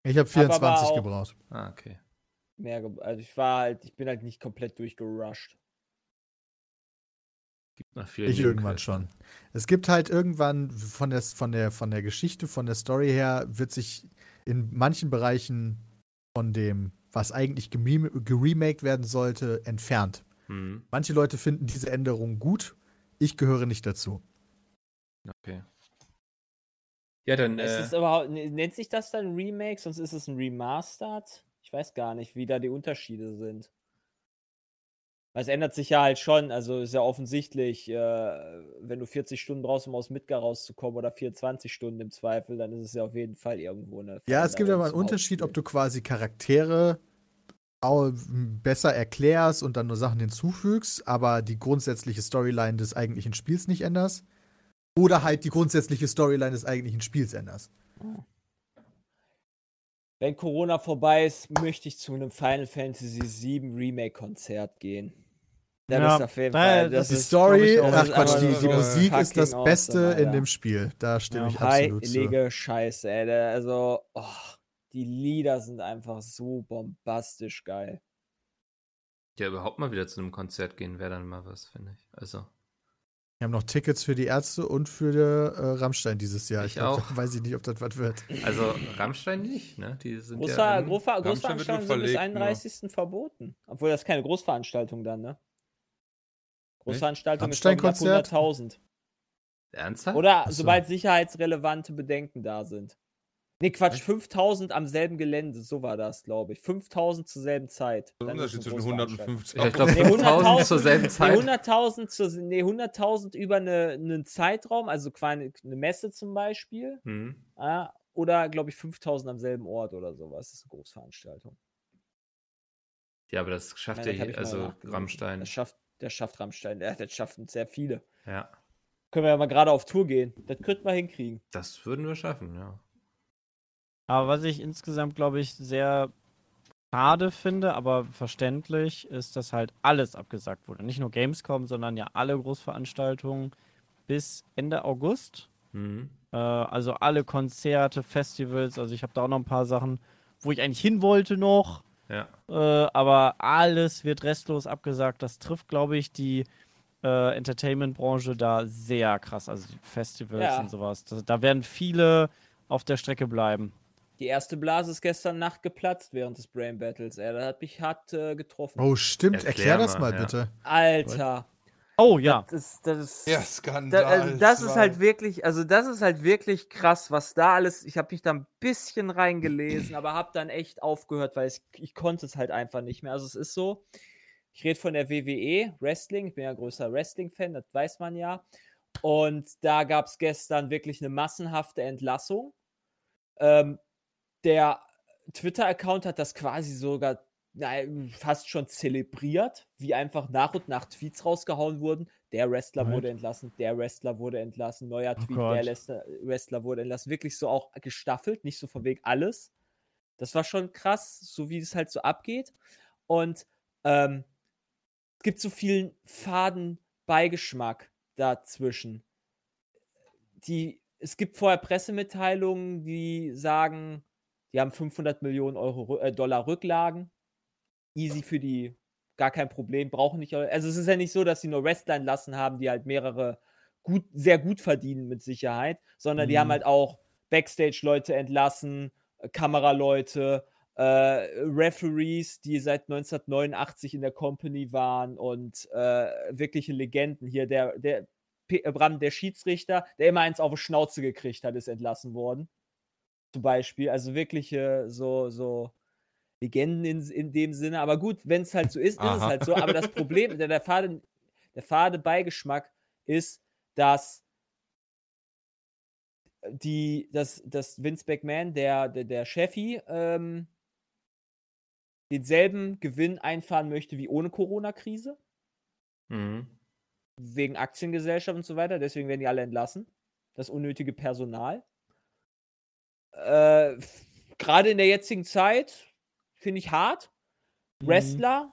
Ich habe Hab aber 24 auch- gebraucht. Ah, okay. Mehr, also ich war halt, ich bin halt nicht komplett durchgerusht. Ich irgendwann Nebenquests. schon. Es gibt halt irgendwann von der, von, der, von der Geschichte, von der Story her, wird sich in manchen Bereichen von dem, was eigentlich gerem- geremaked werden sollte, entfernt. Mhm. Manche Leute finden diese Änderung gut. Ich gehöre nicht dazu. Okay. Ja, dann. Es Äh, ne- nennt sich das dann Remake, sonst ist es ein Remastered? Ich weiß gar nicht, wie da die Unterschiede sind. Weil es ändert sich ja halt schon, also ist ja offensichtlich, äh, wenn du 40 Stunden brauchst, um aus Midgar rauszukommen oder 24 Stunden im Zweifel, dann ist es ja auf jeden Fall irgendwo eine. Ja, es gibt aber einen Unterschied, ob du quasi Charaktere besser erklärst und dann nur Sachen hinzufügst, aber die grundsätzliche Storyline des eigentlichen Spiels nicht änderst. Oder halt die grundsätzliche Storyline des eigentlichen Spiels änderst. Wenn Corona vorbei ist, möchte ich zu einem Final Fantasy VII Remake-Konzert gehen. Das Ja, ist auf jeden Fall. das Die ist, Story, ach Quatsch, die, so die Musik ist das Beste awesome, in dem Spiel. Da stimme Ja, ich absolut zu. heilige Scheiße, ey. Also, oh, die Lieder sind einfach so bombastisch geil. ja, überhaupt mal wieder zu einem Konzert gehen wäre dann mal was, finde ich. Also. Wir haben noch Tickets für die Ärzte und für äh, Rammstein dieses Jahr. Ich glaub, auch. Weiß ich nicht, ob das was wird. Also Rammstein nicht, ne? Die sind Großver ja. Großver Rammstein wird Großveranstaltungen nur sind bis verlegt, ne? 31. verboten. Obwohl das ist keine Großveranstaltung dann, ne? Großveranstaltung ist ich, ab Rammstein-Konzert? 100.000. Ernsthaft? Oder Ach so. sobald sicherheitsrelevante Bedenken da sind. Nee, Quatsch, 5000 am selben Gelände, so war das, glaube ich. 5000 zur selben Zeit. Der Unterschied zwischen 100 und Großveranstaltung. 50. ich glaube Nee, 5000 zur 100.000 selben Zeit. Nee, 100.000 zur- nee, 100.000 über eine, einen Zeitraum, also quasi eine Messe zum Beispiel. Hm. Ah, oder, glaube ich, 5000 am selben Ort oder sowas. Das ist eine Großveranstaltung. Ja, aber das schafft ja hier, also. Rammstein. Das schafft, das schafft Rammstein. Ja, das schaffen sehr viele. Ja. Können wir ja mal gerade auf Tour gehen. Das könnten wir hinkriegen. Das würden wir schaffen, ja. Aber was ich insgesamt, glaube ich, sehr schade finde, aber verständlich, ist, dass halt alles abgesagt wurde. Nicht nur Gamescom, sondern ja alle Großveranstaltungen bis Ende August. Mhm. Äh, also alle Konzerte, Festivals. Also ich habe da auch noch ein paar Sachen, wo ich eigentlich hin wollte noch. Ja. Äh, aber alles wird restlos abgesagt. Das trifft, glaube ich, die äh, Entertainment-Branche da sehr krass. Also die Festivals Ja. und sowas. Da, da werden viele auf der Strecke bleiben. Die erste Blase ist gestern Nacht geplatzt während des Brain Battles. Ey, das hat mich hart äh, getroffen. Oh, stimmt. Erklär Erklär, das mal, ja. bitte. Alter. Oh ja. Das, das ist. Ja, Da, Skandal. also das ist halt wirklich, also das ist halt wirklich krass, was da alles. Ich habe mich da ein bisschen reingelesen, aber habe dann echt aufgehört, weil ich, ich konnte es halt einfach nicht mehr. Also es ist so, ich rede von der WWE Wrestling. Ich bin ja größer Wrestling-Fan, das weiß man ja. Und da gab es gestern wirklich eine massenhafte Entlassung. Ähm, der Twitter-Account hat das quasi sogar nein, fast schon zelebriert, wie einfach nach und nach Tweets rausgehauen wurden. Der Wrestler Right. wurde entlassen, der Wrestler wurde entlassen, neuer Oh Tweet, Gott. der Wrestler, Wrestler wurde entlassen. Wirklich so auch gestaffelt, nicht so von wegen alles. Das war schon krass, so wie es halt so abgeht. Und ähm, es gibt so viel faden Beigeschmack dazwischen. Die, es gibt vorher Pressemitteilungen, die sagen, die haben 500 Millionen Euro, äh, Dollar Rücklagen. Easy für die, gar kein Problem, brauchen nicht. Also es ist ja nicht so, dass sie nur Wrestler entlassen haben, die halt mehrere gut, sehr gut verdienen mit Sicherheit, sondern die Mhm. haben halt auch Backstage-Leute entlassen, äh, Kameraleute, äh, Referees, die seit 1989 in der Company waren und äh, wirkliche Legenden. Hier der, der äh, Bram, der Schiedsrichter, der immer eins auf die Schnauze gekriegt hat, ist entlassen worden. Zum Beispiel. Also wirkliche so, so Legenden in, in dem Sinne. Aber gut, wenn es halt so ist, ist es Aha. halt so. Aber das Problem, der, der, fade, der fade Beigeschmack ist, dass die, dass, dass Vince McMahon, der, der, der Chefi, ähm, denselben Gewinn einfahren möchte wie ohne Corona-Krise, Mhm. wegen Aktiengesellschaft und so weiter. Deswegen werden die alle entlassen. Das unnötige Personal. Äh, Gerade in der jetzigen Zeit finde ich hart. Mhm. Wrestler,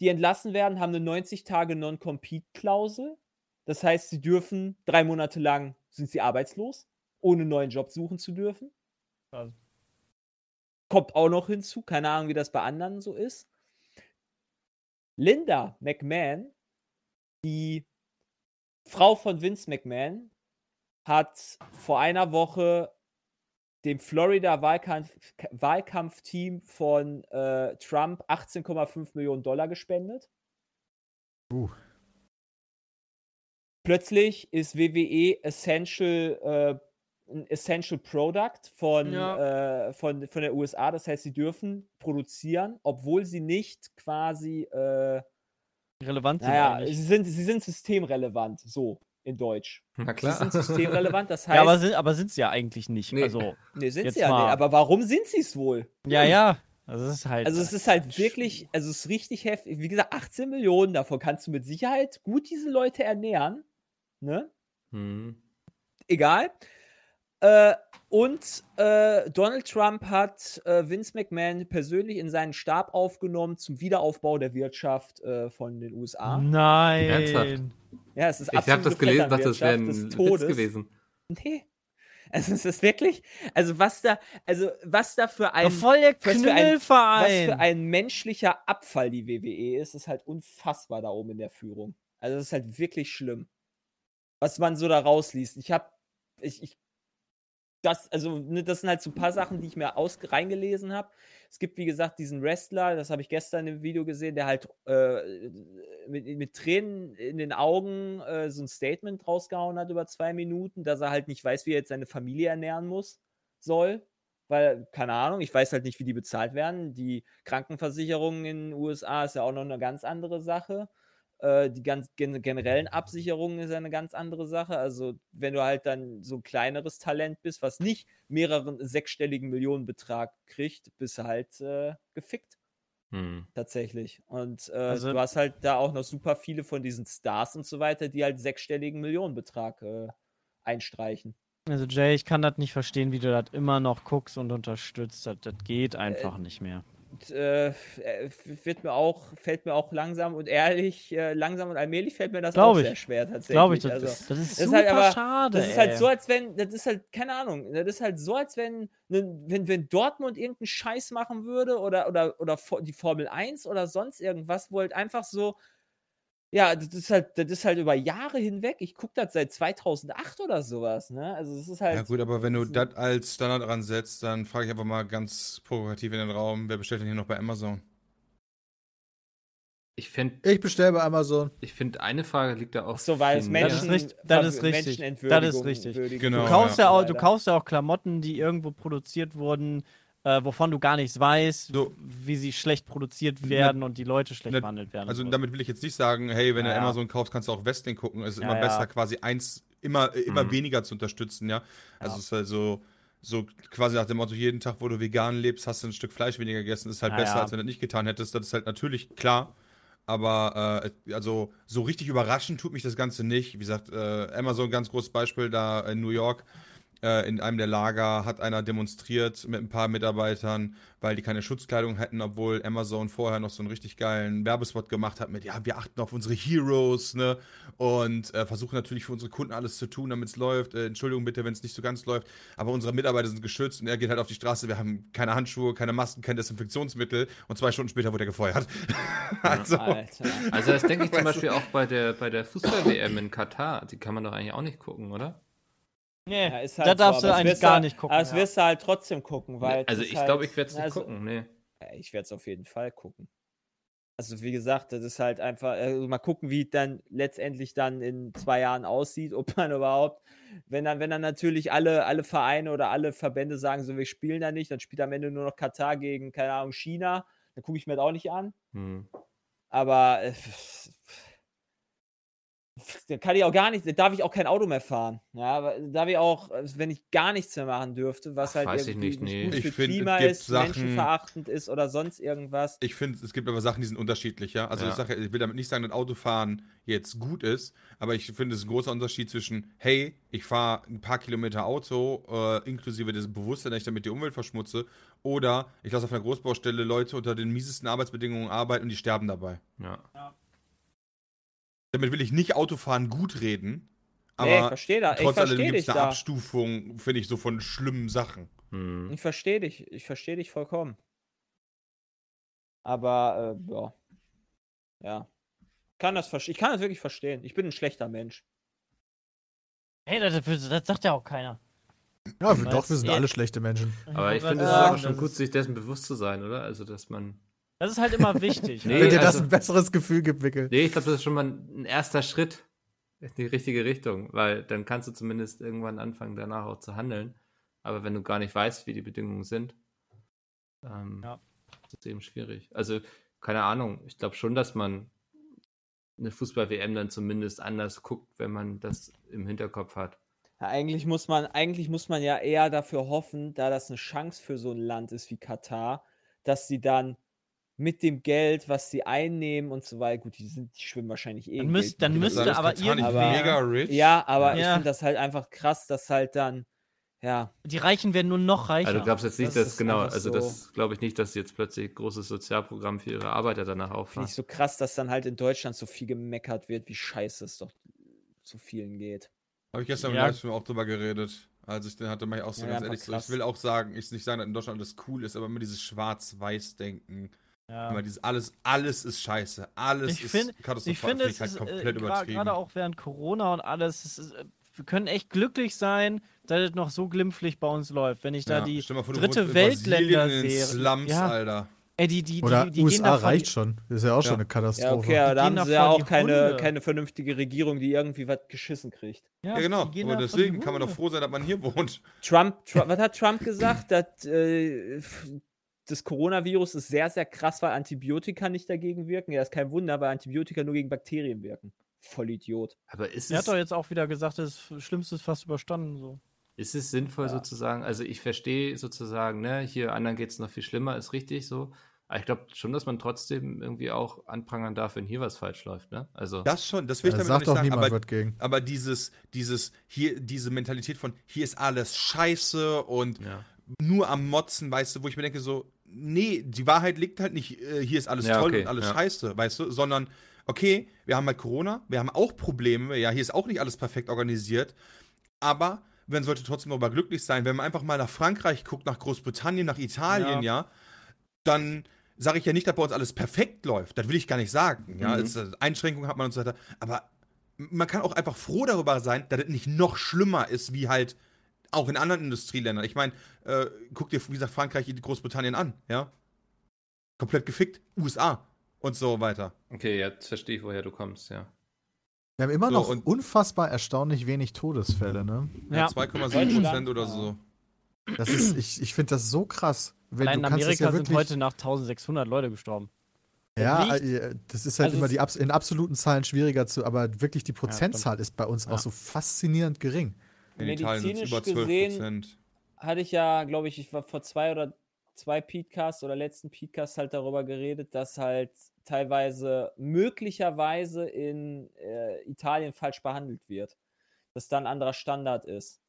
die entlassen werden, haben eine 90 Tage Non-Compete-Klausel. Das heißt, sie dürfen drei Monate lang sind sie arbeitslos, ohne einen neuen Job suchen zu dürfen. Krass. Kommt auch noch hinzu, keine Ahnung, wie das bei anderen so ist. Linda McMahon, die Frau von Vince McMahon, hat vor einer Woche dem Florida Wahlkampf, Wahlkampfteam von äh, Trump 18,5 Millionen Dollar gespendet. Uh. Plötzlich ist WWE Essential, äh, ein Essential Product von, äh, von, von der USA. Das heißt, sie dürfen produzieren, obwohl sie nicht quasi, äh, Relevant sind naja, eigentlich. sie sind, sie sind systemrelevant, so in Deutsch. Na Sie klar. sind systemrelevant, das heißt, Ja, aber sind, aber sind sie ja eigentlich nicht. Nee. Also, nee, sind sie ja mal- nicht. Aber warum sind sie es wohl? ja, ja. Also, es ist halt. Also es ist halt wirklich, also es ist richtig heftig. Wie gesagt, 18 Millionen, davon kannst du mit Sicherheit gut diese Leute ernähren. Ne? Mhm. Egal. Äh, und äh, Donald Trump hat äh, Vince McMahon persönlich in seinen Stab aufgenommen zum Wiederaufbau der Wirtschaft äh, von den USA. Nein. Ernsthaft? Ja, es ist Ich habe das gelesen, dachte, das wäre ein Witz Todes. gewesen. Nee. Also es ist wirklich, also was da, also was da für ein, der was für ein- was für ein menschlicher Abfall die WWE ist, ist halt unfassbar da oben in der Führung. Also das ist halt wirklich schlimm. Was man so da rausliest. Ich habe, ich, ich, das, also ne, das sind halt so ein paar Sachen, die ich mir aus reingelesen habe. Es gibt, wie gesagt, diesen Wrestler, das habe ich gestern im Video gesehen, der halt äh, mit, mit Tränen in den Augen äh, so ein Statement rausgehauen hat über zwei Minuten, dass er halt nicht weiß, wie er jetzt seine Familie ernähren muss, soll. Weil, keine Ahnung, ich weiß halt nicht, wie die bezahlt werden. Die Krankenversicherung in den USA ist ja auch noch eine ganz andere Sache. Äh, die ganz gen generellen Absicherungen ist eine ganz andere Sache. Also, wenn du halt dann so ein kleineres Talent bist, was nicht mehreren sechsstelligen Millionenbetrag kriegt, bist du halt äh, gefickt Hm. tatsächlich. Und äh, Also- du hast halt da auch noch super viele von diesen Stars und so weiter, die halt sechsstelligen Millionenbetrag äh, einstreichen. Also, Jay, ich kann das nicht verstehen, wie du das immer noch guckst und unterstützt. Das, das geht einfach nicht mehr. Und, äh, wird mir auch, fällt mir auch langsam und ehrlich, äh, langsam und allmählich fällt mir das Glaub auch ich. sehr schwer tatsächlich. Glaube ich, das, also, das, ist das ist super halt aber- schade. das ist halt ey. so, als wenn, das ist halt, keine Ahnung, das ist halt so, als wenn, wenn, wenn Dortmund irgendeinen Scheiß machen würde oder, oder, oder die Formel 1 oder sonst irgendwas, wo halt einfach so, ja, das ist halt, das ist halt über Jahre hinweg. Ich gucke das seit 2008 oder sowas, ne? Also, es ist halt. Ja gut, aber wenn du das als Standard ransetzt, dann frage ich einfach mal ganz provokativ in den Raum, wer bestellt denn hier noch bei Amazon? Ich finde, Ich bestelle bei Amazon. ich find, eine Frage liegt da auch. so, weil es Menschen. Das ist das ist richtig. Das ist richtig. Genau, Du kaufst, ja. so auch, du kaufst ja auch Klamotten, die irgendwo produziert wurden, äh, wovon du gar nichts weißt, So. wie sie schlecht produziert werden und die Leute schlecht Na, behandelt werden. Also damit will ich jetzt nicht sagen, hey, wenn Ja, du. Amazon kaufst, kannst du auch Wrestling gucken. Es ist Ja, immer ja. besser, quasi eins immer, immer Mhm. weniger zu unterstützen, ja. Also es ist halt so, so quasi nach dem Motto, jeden Tag, wo du vegan lebst, hast du ein Stück Fleisch weniger gegessen, ist halt Ja, besser, ja. als wenn du das nicht getan hättest. Das ist halt natürlich klar. Aber äh, also so richtig überraschend tut mich das Ganze nicht. Wie gesagt, äh, Amazon, ganz großes Beispiel da in New York. Äh, in einem der Lager hat einer demonstriert mit ein paar Mitarbeitern, weil die keine Schutzkleidung hätten, obwohl Amazon vorher noch so einen richtig geilen Werbespot gemacht hat mit, ja, wir achten auf unsere Heroes, ne? Und äh, versuchen natürlich für unsere Kunden alles zu tun, damit es läuft. Äh, Entschuldigung bitte, wenn es nicht so ganz läuft. Aber unsere Mitarbeiter sind geschützt und er geht halt auf die Straße. Wir haben keine Handschuhe, keine Masken, kein Desinfektionsmittel. Und zwei Stunden später wurde er gefeuert. also, Alter. Also das denke ich zum Beispiel auch bei der, bei der Fußball-WM in Katar. Die kann man doch eigentlich auch nicht gucken, oder? Nee, Ja, ist da halt darfst so, du eigentlich gar du- nicht gucken. Das ja. wirst du halt trotzdem gucken, weil. also ich halt- glaube, ich werde es nicht also, gucken, nee. Ich werde es auf jeden Fall gucken. Also wie gesagt, das ist halt einfach, also mal gucken, wie es dann letztendlich dann in zwei Jahren aussieht, ob man überhaupt, wenn dann, wenn dann natürlich alle, alle Vereine oder alle Verbände sagen, so wir spielen da nicht, dann spielt am Ende nur noch Katar gegen, keine Ahnung, China, dann gucke ich mir das auch nicht an. Hm. Aber äh, dann kann ich auch gar nicht, darf ich auch kein Auto mehr fahren. Ja, aber darf ich auch, wenn ich gar nichts mehr machen dürfte, was Ach, halt weiß ich irgendwie nicht, nee. gut Ich für find, Klima ist, Sachen- menschenverachtend ist oder sonst irgendwas. Ich finde, es gibt aber Sachen, die sind unterschiedlich, ja. Also Ja. ich sage, ich will damit nicht sagen, dass Autofahren jetzt gut ist, aber ich finde, es ist ein großer Unterschied zwischen, hey, ich fahre ein paar Kilometer Auto, äh, inklusive des Bewusstseins, dass ich damit die Umwelt verschmutze, oder ich lasse auf einer Großbaustelle Leute unter den miesesten Arbeitsbedingungen arbeiten und die sterben dabei. Ja. Damit will ich nicht Autofahren gut reden, nee, ich aber verstehe da, ich trotz allem verstehe gibt es eine da. Abstufung, finde ich, so von schlimmen Sachen. Hm. Ich verstehe dich, ich verstehe dich vollkommen. Aber, äh, ja. Ja. Kann das ich kann das wirklich verstehen. Ich bin ein schlechter Mensch. Hey, das, das, sagt ja auch keiner. Ja, wir, doch, wir sind alle schlechte Menschen. Aber ich finde es auch schon gut, sich dessen bewusst zu sein, oder? Also, dass man. Das ist halt immer wichtig. Nee, Wenn dir das also- ein besseres Gefühl gibt, Wickel. Nee, ich glaube, das ist schon mal ein erster Schritt in die richtige Richtung, weil dann kannst du zumindest irgendwann anfangen, danach auch zu handeln. Aber wenn du gar nicht weißt, wie die Bedingungen sind, ähm, Ja. ist es eben schwierig. Also, keine Ahnung, ich glaube schon, dass man eine Fußball-WM dann zumindest anders guckt, wenn man das im Hinterkopf hat. Ja, eigentlich muss man, eigentlich muss man ja eher dafür hoffen, da das eine Chance für so ein Land ist wie Katar, dass sie dann mit dem Geld, was sie einnehmen und so weiter, gut, die, sind, die schwimmen wahrscheinlich eh. Dann müsst- dann mit. müsste ist aber irgendwer- mega rich. Ja, aber ich Ja. finde das halt einfach krass, dass halt dann, ja, Die Reichen werden nur noch reicher. Also du glaubst jetzt nicht, Das dass, genau, also so- das glaube ich nicht, dass sie jetzt plötzlich großes Sozialprogramm für ihre Arbeiter danach finde auffahren. ich so krass, dass dann halt in Deutschland so viel gemeckert wird, wie scheiße es doch zu vielen geht. Habe ich gestern im Ja. Livestream auch drüber geredet. Also ich den hatte mich auch so Ja, ganz ehrlich krass. Ich will auch sagen, ich nicht sagen, dass in Deutschland alles cool ist, aber immer dieses Schwarz-Weiß-Denken. Ja. Immer dieses alles, alles ist scheiße. Alles Ich ist find- katastrophal. Ich finde, Find es halt ist komplett äh, übertrieben. gerade auch während Corona und alles, es ist, äh, wir können echt glücklich sein, dass es noch so glimpflich bei uns läuft. Wenn ich da Ja, die vor, dritte Weltländer sehe. Slums, ja, Alter. ey, die, die, Oder die, die USA reicht schon. Das ist ja auch Ja. schon eine Ja, Katastrophe. okay, aber da haben sie ja auch keine, Hunde. keine vernünftige Regierung, die irgendwie was geschissen kriegt. Ja, genau. die gehen Aber deswegen kann man doch froh sein, dass man hier wohnt. Trump, Trump was hat Trump gesagt? dass, äh, das Coronavirus ist sehr, sehr krass, weil Antibiotika nicht dagegen wirken. Ja, ist kein Wunder, weil Antibiotika nur gegen Bakterien wirken. Voll Idiot. Aber ist Er es, hat doch jetzt auch wieder gesagt, das Schlimmste ist fast überstanden. So. ist es sinnvoll Ja. sozusagen, also ich verstehe sozusagen, ne, hier anderen geht es noch viel schlimmer, ist richtig so. Aber ich glaube schon, dass man trotzdem irgendwie auch anprangern darf, wenn hier was falsch läuft, ne? Also, Das schon, das will ich Da damit sagt nicht sagen. niemand Aber, gegen. aber dieses, dieses, hier, diese Mentalität von hier ist alles scheiße und ja. nur am Motzen, weißt du, wo ich mir denke, so, nee, die Wahrheit liegt halt nicht, äh, hier ist alles Ja, toll okay, und alles ja. scheiße, weißt du, sondern, okay, wir haben halt Corona, wir haben auch Probleme, ja, hier ist auch nicht alles perfekt organisiert, aber man sollte trotzdem darüber glücklich sein, wenn man einfach mal nach Frankreich guckt, nach Großbritannien, nach Italien, ja, dann sage ich ja nicht, dass bei uns alles perfekt läuft, das will ich gar nicht sagen, ja, Mhm. es, äh, Einschränkungen hat man und so weiter, aber man kann auch einfach froh darüber sein, dass es nicht noch schlimmer ist, wie halt auch in anderen Industrieländern. Ich meine, äh, guck dir, wie gesagt, Frankreich, Großbritannien an, ja? Komplett gefickt. USA und so weiter. Okay, jetzt verstehe ich, woher du kommst, ja. Wir haben immer So, noch und- unfassbar erstaunlich wenig Todesfälle, ne? Ja, Ja. 2,7 Prozent oder ja. so. Das ist, ich, ich finde das so krass. Wenn, Allein in du kannst es Amerika ja sind wirklich, heute nach 1600 Leute gestorben. Ja, äh, das ist halt Also immer die in absoluten Zahlen schwieriger zu, aber wirklich die Prozentzahl ist bei uns Ja. auch so faszinierend gering. In Medizinisch über 12 gesehen- Prozent. Hatte ich ja, glaube ich, ich war vor zwei oder zwei Podcasts oder letzten Podcasts halt darüber geredet, dass halt teilweise möglicherweise in äh, Italien falsch behandelt wird. Dass da ein anderer Standard ist.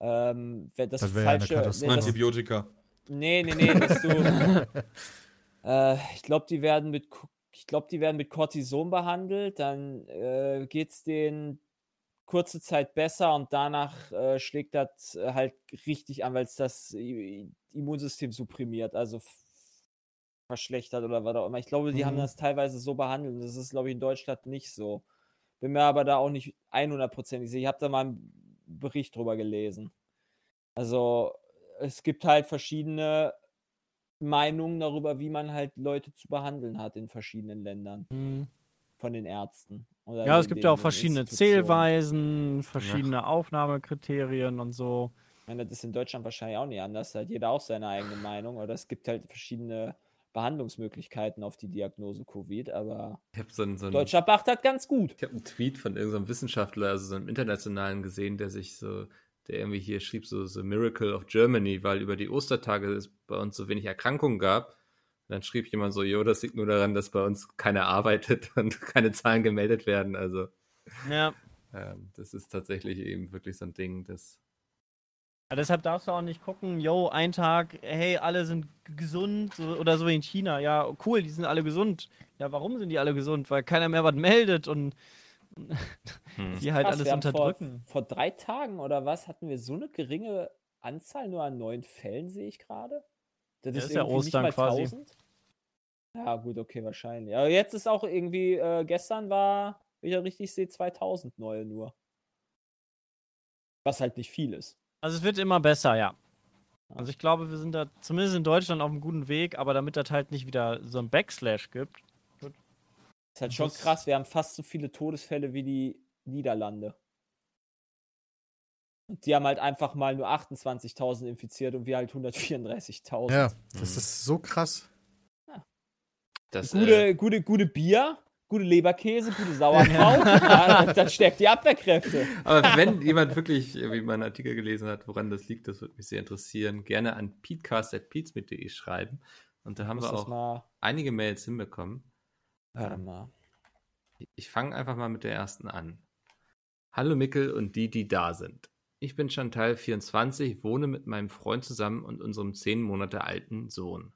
Ähm, wer das, Das ja falsche. Katastrophe. nee, das, Antibiotika. nee, nee, nee, dass du. äh, ich glaube, die werden mit. Ich glaube, die werden mit Cortison behandelt, dann äh, geht es denen kurze Zeit besser und danach äh, schlägt das äh, halt richtig an, weil es das Immunsystem supprimiert, also verschlechtert oder was auch immer. Ich glaube, die haben Mhm. das teilweise so behandelt und das ist, glaube ich, in Deutschland nicht so. Bin mir aber da auch nicht 100%ig sicher. Ich habe da mal einen Bericht drüber gelesen. Also, es gibt halt verschiedene Meinungen darüber, wie man halt Leute zu behandeln hat in verschiedenen Ländern Hm. von den Ärzten. Oder Ja, es gibt ja auch den verschiedene. Zählweisen, verschiedene Aufnahmekriterien und so. Ich meine, das ist in Deutschland wahrscheinlich auch nicht anders. Da hat jeder auch seine eigene Meinung. Oder es gibt halt verschiedene Behandlungsmöglichkeiten auf die Diagnose Covid. Aber Ich habe so einen, so einen, Deutscher macht das ganz gut. ich hab einen Tweet von irgendeinem Wissenschaftler, also so einem internationalen gesehen, der sich so, der irgendwie hier schrieb, so, so Miracle of Germany, weil über die Ostertage es bei uns so wenig Erkrankungen gab. Dann schrieb jemand so, jo, das liegt nur daran, dass bei uns keiner arbeitet und keine Zahlen gemeldet werden. Also Ja. ähm, das ist tatsächlich eben wirklich so ein Ding, das Ja, deshalb darfst du auch nicht gucken, yo, ein Tag, hey, alle sind gesund so, oder so wie in China. Ja, cool, die sind alle gesund. Ja, warum sind die alle gesund? Weil keiner mehr was meldet und hm. die halt Krass, alles unterdrücken. Vor, vor drei Tagen oder was hatten wir so eine geringe Anzahl nur an neuen Fällen, sehe ich gerade. Das Ja, ist ja irgendwie nicht Ostern mal quasi. 1000. Ja, gut, okay, wahrscheinlich. Aber jetzt ist auch irgendwie, äh, gestern war, wenn ich ja richtig sehe, 2000 neue nur. Was halt nicht viel ist. Also es wird immer besser, ja. Also ich glaube, wir sind da zumindest in Deutschland auf einem guten Weg, aber damit das halt nicht wieder so ein Backslash gibt. Ist halt schon krass, wir haben fast so viele Todesfälle wie die Niederlande. Und die haben halt einfach mal nur 28.000 infiziert und wir halt 134.000. Ja, das Mhm. ist so krass. das, Gute, äh, gute, gute Bier, gute Leberkäse, gute Sauerkraut. ja, das, das stärkt die Abwehrkräfte. Aber wenn jemand wirklich mal einen Artikel gelesen hat, woran das liegt, das würde mich sehr interessieren, gerne an peatcast.peatsmit.de schreiben. Und da haben wir auch mal. einige Mails hinbekommen. Warte Ähm, mal. Ich fange einfach mal mit der ersten an. Hallo Mickel und die, die da sind. Ich bin Chantal 24, wohne mit meinem Freund zusammen und unserem zehn Monate alten Sohn.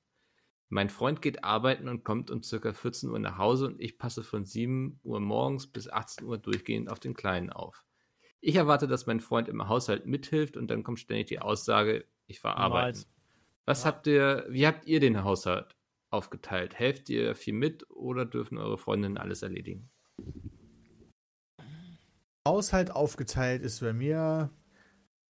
Mein Freund geht arbeiten und kommt um ca. 14 Uhr nach Hause und ich passe von 7 Uhr morgens bis 18 Uhr durchgehend auf den Kleinen auf. Ich erwarte, dass mein Freund im Haushalt mithilft und dann kommt ständig die Aussage, ich war arbeiten. Was habt ihr, wie habt ihr den Haushalt aufgeteilt? Helft ihr viel mit oder dürfen eure Freundinnen alles erledigen? Haushalt aufgeteilt ist bei mir,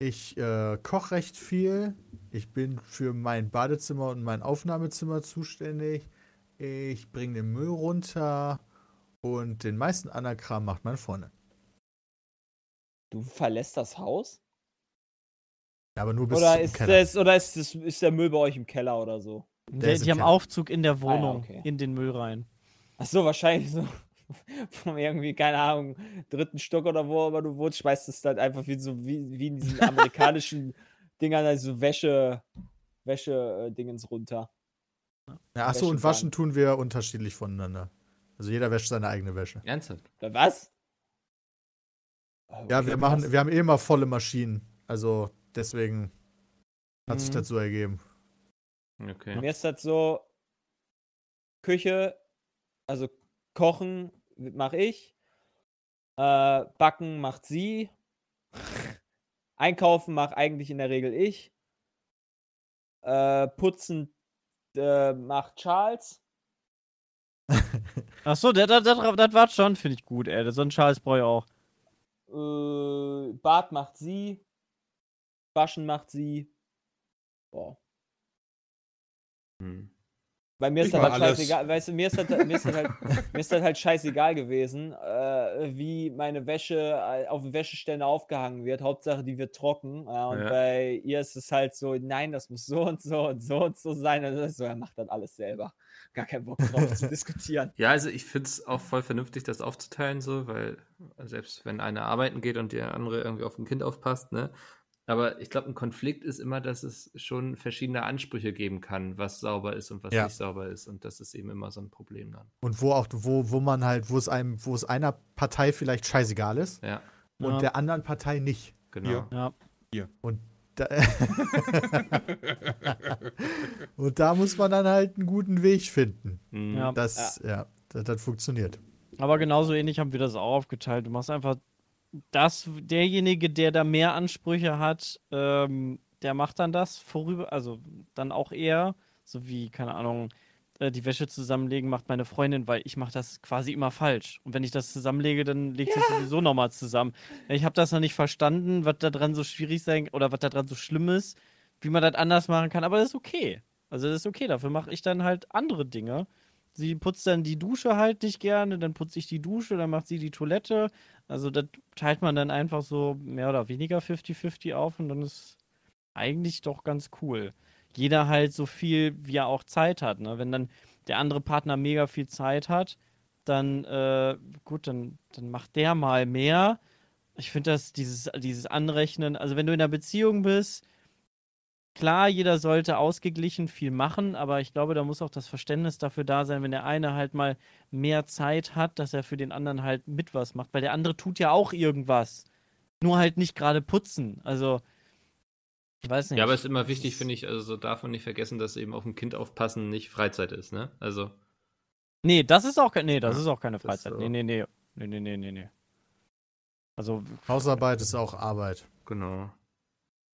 ich äh, koche recht viel. Ich bin für mein Badezimmer und mein Aufnahmezimmer zuständig. Ich bringe den Müll runter und den meisten anderen Kram macht meine Freundin. Du verlässt das Haus? Aber nur bis Oder zum ist Keller. das, oder ist, das, ist der Müll bei euch im Keller oder so? Die, ist im die haben Keller. Aufzug in der Wohnung, okay. in den Müll rein. Ach so, wahrscheinlich so vom irgendwie, keine Ahnung, dritten Stock oder wo aber du wohnst, schmeißt es dann einfach wie so wie, wie in diesen amerikanischen Dingern, also Wäsche, Wäsche-Dingens runter. Ja, achso, und waschen tun wir unterschiedlich voneinander. Also jeder wäscht seine eigene Wäsche. Ernsthaft? Oder was? Ja, Okay, wir krass. machen, wir haben eh immer volle Maschinen. Also deswegen hat sich Mhm. das so ergeben. Okay. Mir ist das so, Küche, also kochen mache ich, äh, backen macht sie, einkaufen mache eigentlich in der Regel ich, äh, putzen äh, macht Charles. Achso, das, das, das, das war schon, finde ich gut, ey. So ein Charles brauche ich auch. Äh, Bad macht sie. Waschen macht sie. Boah. Hm. Bei mir ist das halt alles. scheißegal. Weißt du, mir ist das, mir ist das, halt, mir ist das halt scheißegal gewesen, äh, wie meine Wäsche äh, auf dem Wäscheständer aufgehangen wird. Hauptsache, die wird trocken. Ja, und Ja. bei ihr ist es halt so, nein, das muss so und so und so und so sein. Und so, er macht dann alles selber. Gar keinen Bock drauf zu diskutieren. Ja, also ich finde es auch voll vernünftig, das aufzuteilen, so, weil selbst wenn einer arbeiten geht und der andere irgendwie auf ein Kind aufpasst, ne? Aber ich glaube, ein Konflikt ist immer, dass es schon verschiedene Ansprüche geben kann, was sauber ist und was Ja. nicht sauber ist. Und das ist eben immer so ein Problem dann. Und wo auch, wo, wo man halt, wo es einem, wo es einer Partei vielleicht scheißegal ist Ja, und Ja. der anderen Partei nicht. genau. Ja. Ja. Da und da muss man dann halt einen guten Weg finden. Mhm. Ja. Das, ja, das, das funktioniert. Aber genauso ähnlich haben wir das auch aufgeteilt. Du machst einfach das, derjenige, der da mehr Ansprüche hat, ähm, der macht dann das vorüber, also dann auch eher, so wie, keine Ahnung, äh, die Wäsche zusammenlegen macht meine Freundin, weil ich mache das quasi immer falsch. Und wenn ich das zusammenlege, dann legt sie es sowieso nochmal zusammen. Ich habe das noch nicht verstanden, was da dran so schwierig sein oder was da dran so schlimm ist, wie man das anders machen kann, aber das ist okay. Also das ist okay, dafür mache ich dann halt andere Dinge. Sie putzt dann die Dusche halt nicht gerne, dann putze ich die Dusche, dann macht sie die Toilette. Also das teilt man dann einfach so mehr oder weniger 50-50 auf und dann ist eigentlich doch ganz cool. Jeder halt so viel, wie er auch Zeit hat. Ne? Wenn dann der andere Partner mega viel Zeit hat, dann äh, gut, dann, dann macht der mal mehr. Ich finde das, dieses, dieses Anrechnen, also wenn du in einer Beziehung bist, klar, jeder sollte ausgeglichen viel machen, aber ich glaube, da muss auch das Verständnis dafür da sein, wenn der eine halt mal mehr Zeit hat, dass er für den anderen halt mit was macht, weil der andere tut ja auch irgendwas. Nur halt nicht gerade putzen. Also, ich weiß nicht. Ja, aber es ist immer wichtig, finde ich, also so darf man nicht vergessen, dass eben auf ein Kind aufpassen nicht Freizeit ist, ne? Also. Nee, das ist auch, nee, das Ja, ist auch keine Freizeit. so. Nee, nee, nee. Nee, nee, nee, nee, nee. Also, Hausarbeit ist auch Arbeit. Genau.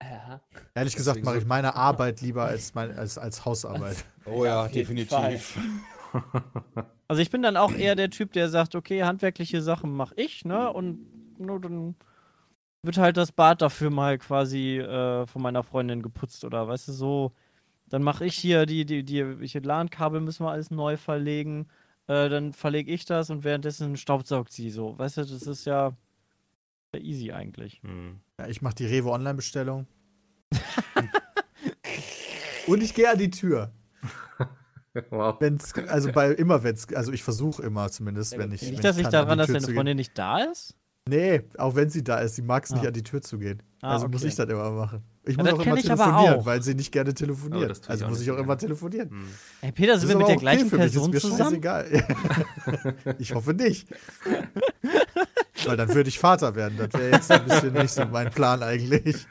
Ja. Ehrlich gesagt mache ich meine Arbeit lieber als, mein, als, als Hausarbeit. Oh ja, definitiv. also ich bin dann auch eher der Typ, der sagt, okay, handwerkliche Sachen mache ich, ne? Und nur dann wird halt das Bad dafür mal quasi äh, von meiner Freundin geputzt oder weißt du so. Dann mache ich hier die, die, die, welche LAN-Kabel müssen wir alles neu verlegen. Äh, dann verlege ich das und währenddessen staubsaugt sie so. Weißt du, das ist ja sehr easy eigentlich. Hm. Ja, ich mache die Rewe Online-Bestellung. Und ich gehe an die Tür. Wow. Wenn's, also bei immer, wenn's, also ich versuche immer zumindest, wenn ich. wenn Liegt das ich nicht daran, dass deine. Freundin nicht da ist? Nee, auch wenn sie da ist, sie mag es nicht Ah. an die Tür zu gehen. Ah, also muss okay. ich das immer machen. Ich Ja, muss auch immer telefonieren, auch. weil sie nicht gerne telefoniert. ich Also muss nicht ich auch so immer gerne. telefonieren. Hm. Hey Peter, sind wir mit der gleichen okay Person ist mir zusammen? scheißegal. ich hoffe nicht. Weil dann würde ich Vater werden. Das wäre jetzt ein bisschen nicht so mein Plan eigentlich.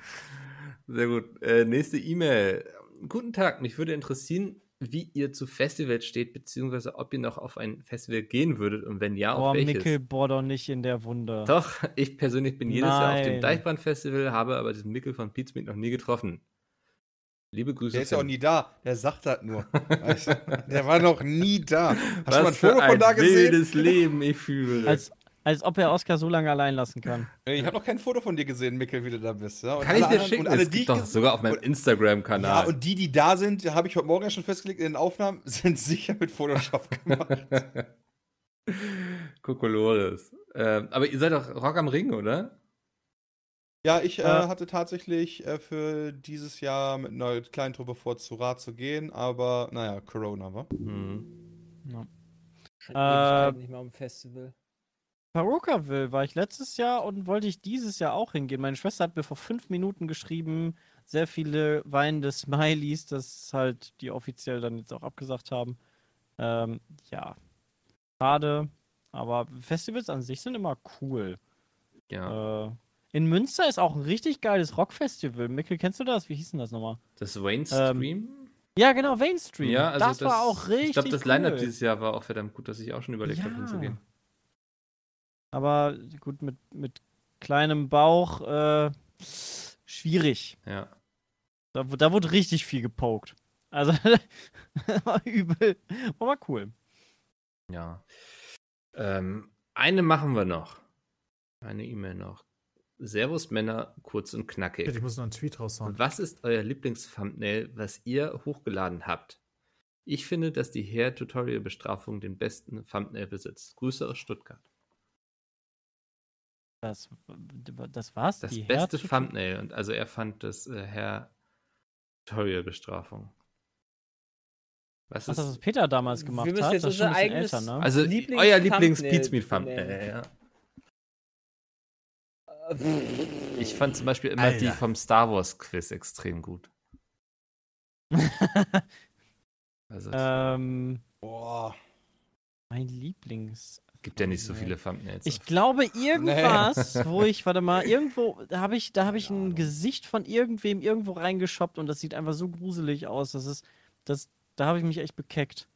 Sehr gut. Äh, nächste E-Mail. Guten Tag, mich würde interessieren, wie ihr zu Festivals steht, beziehungsweise ob ihr noch auf ein Festival gehen würdet und wenn ja, Oh, auf welches. Mickel, bohr doch nicht in der Wunde. Doch, ich persönlich bin jedes Jahr auf dem Nein. Deichbrand-Festival, habe aber diesen Mickel von Pizmeet noch nie getroffen. Liebe Grüße. Der ist ja auch nie da. Der sagt das nur. Der war noch nie da. Hast du mal ein Was Foto von da ein gesehen? wildes Leben ich fühle. Als, als ob er Oscar so lange allein lassen kann. Ich habe noch kein Foto von dir gesehen, Mikkel, wie du da bist. Ja? Und Kann ich dir anderen- schicken? Und alle, es die doch sogar auf meinem und- Ja, Instagram-Kanal. und die, die da sind, habe ich heute Morgen ja schon festgelegt in den Aufnahmen, sind sicher mit Photoshop gemacht. Kokolores. Ähm, aber ihr seid doch Rock am Ring, oder? Ja, ich äh, Äh. hatte tatsächlich äh, für dieses Jahr mit einer kleinen Truppe vor, zu Rat zu gehen, aber naja, Corona war. Hm. Schon Äh, nicht mehr am Festival. Perukaville war ich letztes Jahr und wollte ich dieses Jahr auch hingehen. Meine Schwester hat mir vor fünf Minuten geschrieben, sehr viele weinende Smileys, dass halt die offiziell dann jetzt auch abgesagt haben. Ähm, ja, schade, aber Festivals an sich sind immer cool. Ja. Äh, in Münster ist auch ein richtig geiles Rockfestival. Mikkel, kennst du das? Wie hieß denn das nochmal? Das Wayne ähm? Ja, genau, Mainstream. ja, also das, war auch richtig Ich glaube, das cool. Line-Up dieses Jahr war auch verdammt gut, dass ich auch schon überlegt habe, Ja. hinzugehen. Aber gut, mit, mit kleinem Bauch, äh, schwierig. Ja. Da, da wurde richtig viel gepokt. Also, war übel. Aber war cool. Ja. Ähm, eine machen wir noch. Eine E-Mail noch. Servus Männer, kurz und knackig. Ich muss noch einen Tweet raushauen. Was ist euer Lieblings-Thumbnail, was ihr hochgeladen habt? Ich finde, dass die Hair-Tutorial-Bestrafung den besten Thumbnail besitzt. Grüße aus Stuttgart. Das, das war's? Das Die beste Herz- Thumbnail. Und also er fand das äh, Hair-Tutorial-Bestrafung. Was Ach, ist. das, was Peter damals gemacht Wir müssen hat. jetzt das ist schon ein bisschen eigenes- älter, ne? also Lieblings- euer Thumbnail Lieblings-Pizmeet-Thumbnail. nennen. Ja. Äh, Ich fand zum Beispiel immer Alter. die vom Star Wars Quiz extrem gut. Also ähm, Boah. mein Lieblings. Gibt ja nicht so viele Thumbnails. Ich glaube, irgendwas, wo ich, warte mal, irgendwo, da habe ich, da habe ich ein Gesicht von irgendwem irgendwo reingeschoppt und das sieht einfach so gruselig aus. Das ist, das, da habe ich mich echt bekeckt.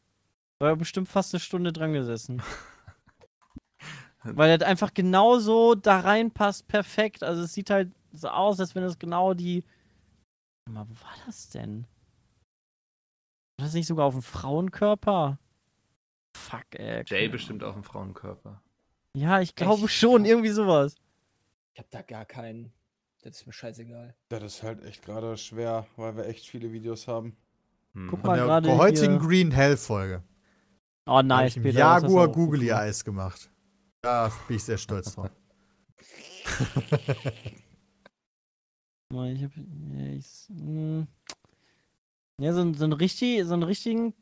War bestimmt fast eine Stunde dran gesessen. Weil das einfach genauso da reinpasst, perfekt. Also es sieht halt so aus, als wenn es genau die. Warte mal, wo war das denn? War das nicht sogar auf dem Frauenkörper? Fuck, ey. Jay bestimmt auch im Frauenkörper. ja, ich glaube Echt? schon, irgendwie sowas. ich hab da gar keinen. Das ist mir scheißegal. Das ist halt echt gerade schwer, weil wir echt viele Videos haben. Hm. Guck mal der gerade heutigen hier. Green Hell Folge. Oh nice, Peter. Jaguar auch Googly Eyes gemacht. Da bin ich sehr stolz drauf. Ich hab, ja, ich, hm. ja, so, ein- so, ein richtig, so einen richtigen.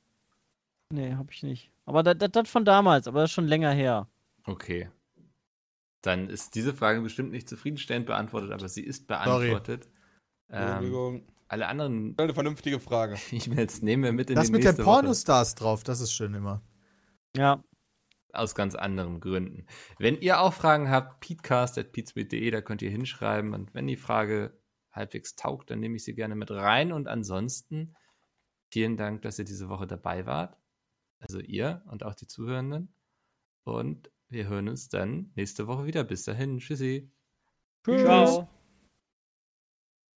Nee, hab ich nicht. Aber das, das, das von damals, aber das ist schon länger her. Okay. Dann ist diese Frage bestimmt nicht zufriedenstellend beantwortet, aber sie ist beantwortet. Ähm, Entschuldigung. alle anderen Eine vernünftige Frage. E-Mails nehmen wir mit in Das die mit den nächste Woche. Pornostars drauf, das ist schön immer. Ja. Aus ganz anderen Gründen. Wenn ihr auch Fragen habt, peatcast.peatsmeet.de, da könnt ihr hinschreiben. Und wenn die Frage halbwegs taugt, dann nehme ich sie gerne mit rein. Und ansonsten vielen Dank, dass ihr diese Woche dabei wart. Also ihr und auch die Zuhörenden. Und wir hören uns dann nächste Woche wieder. Bis dahin. Tschüssi. Tschüss. Ciao.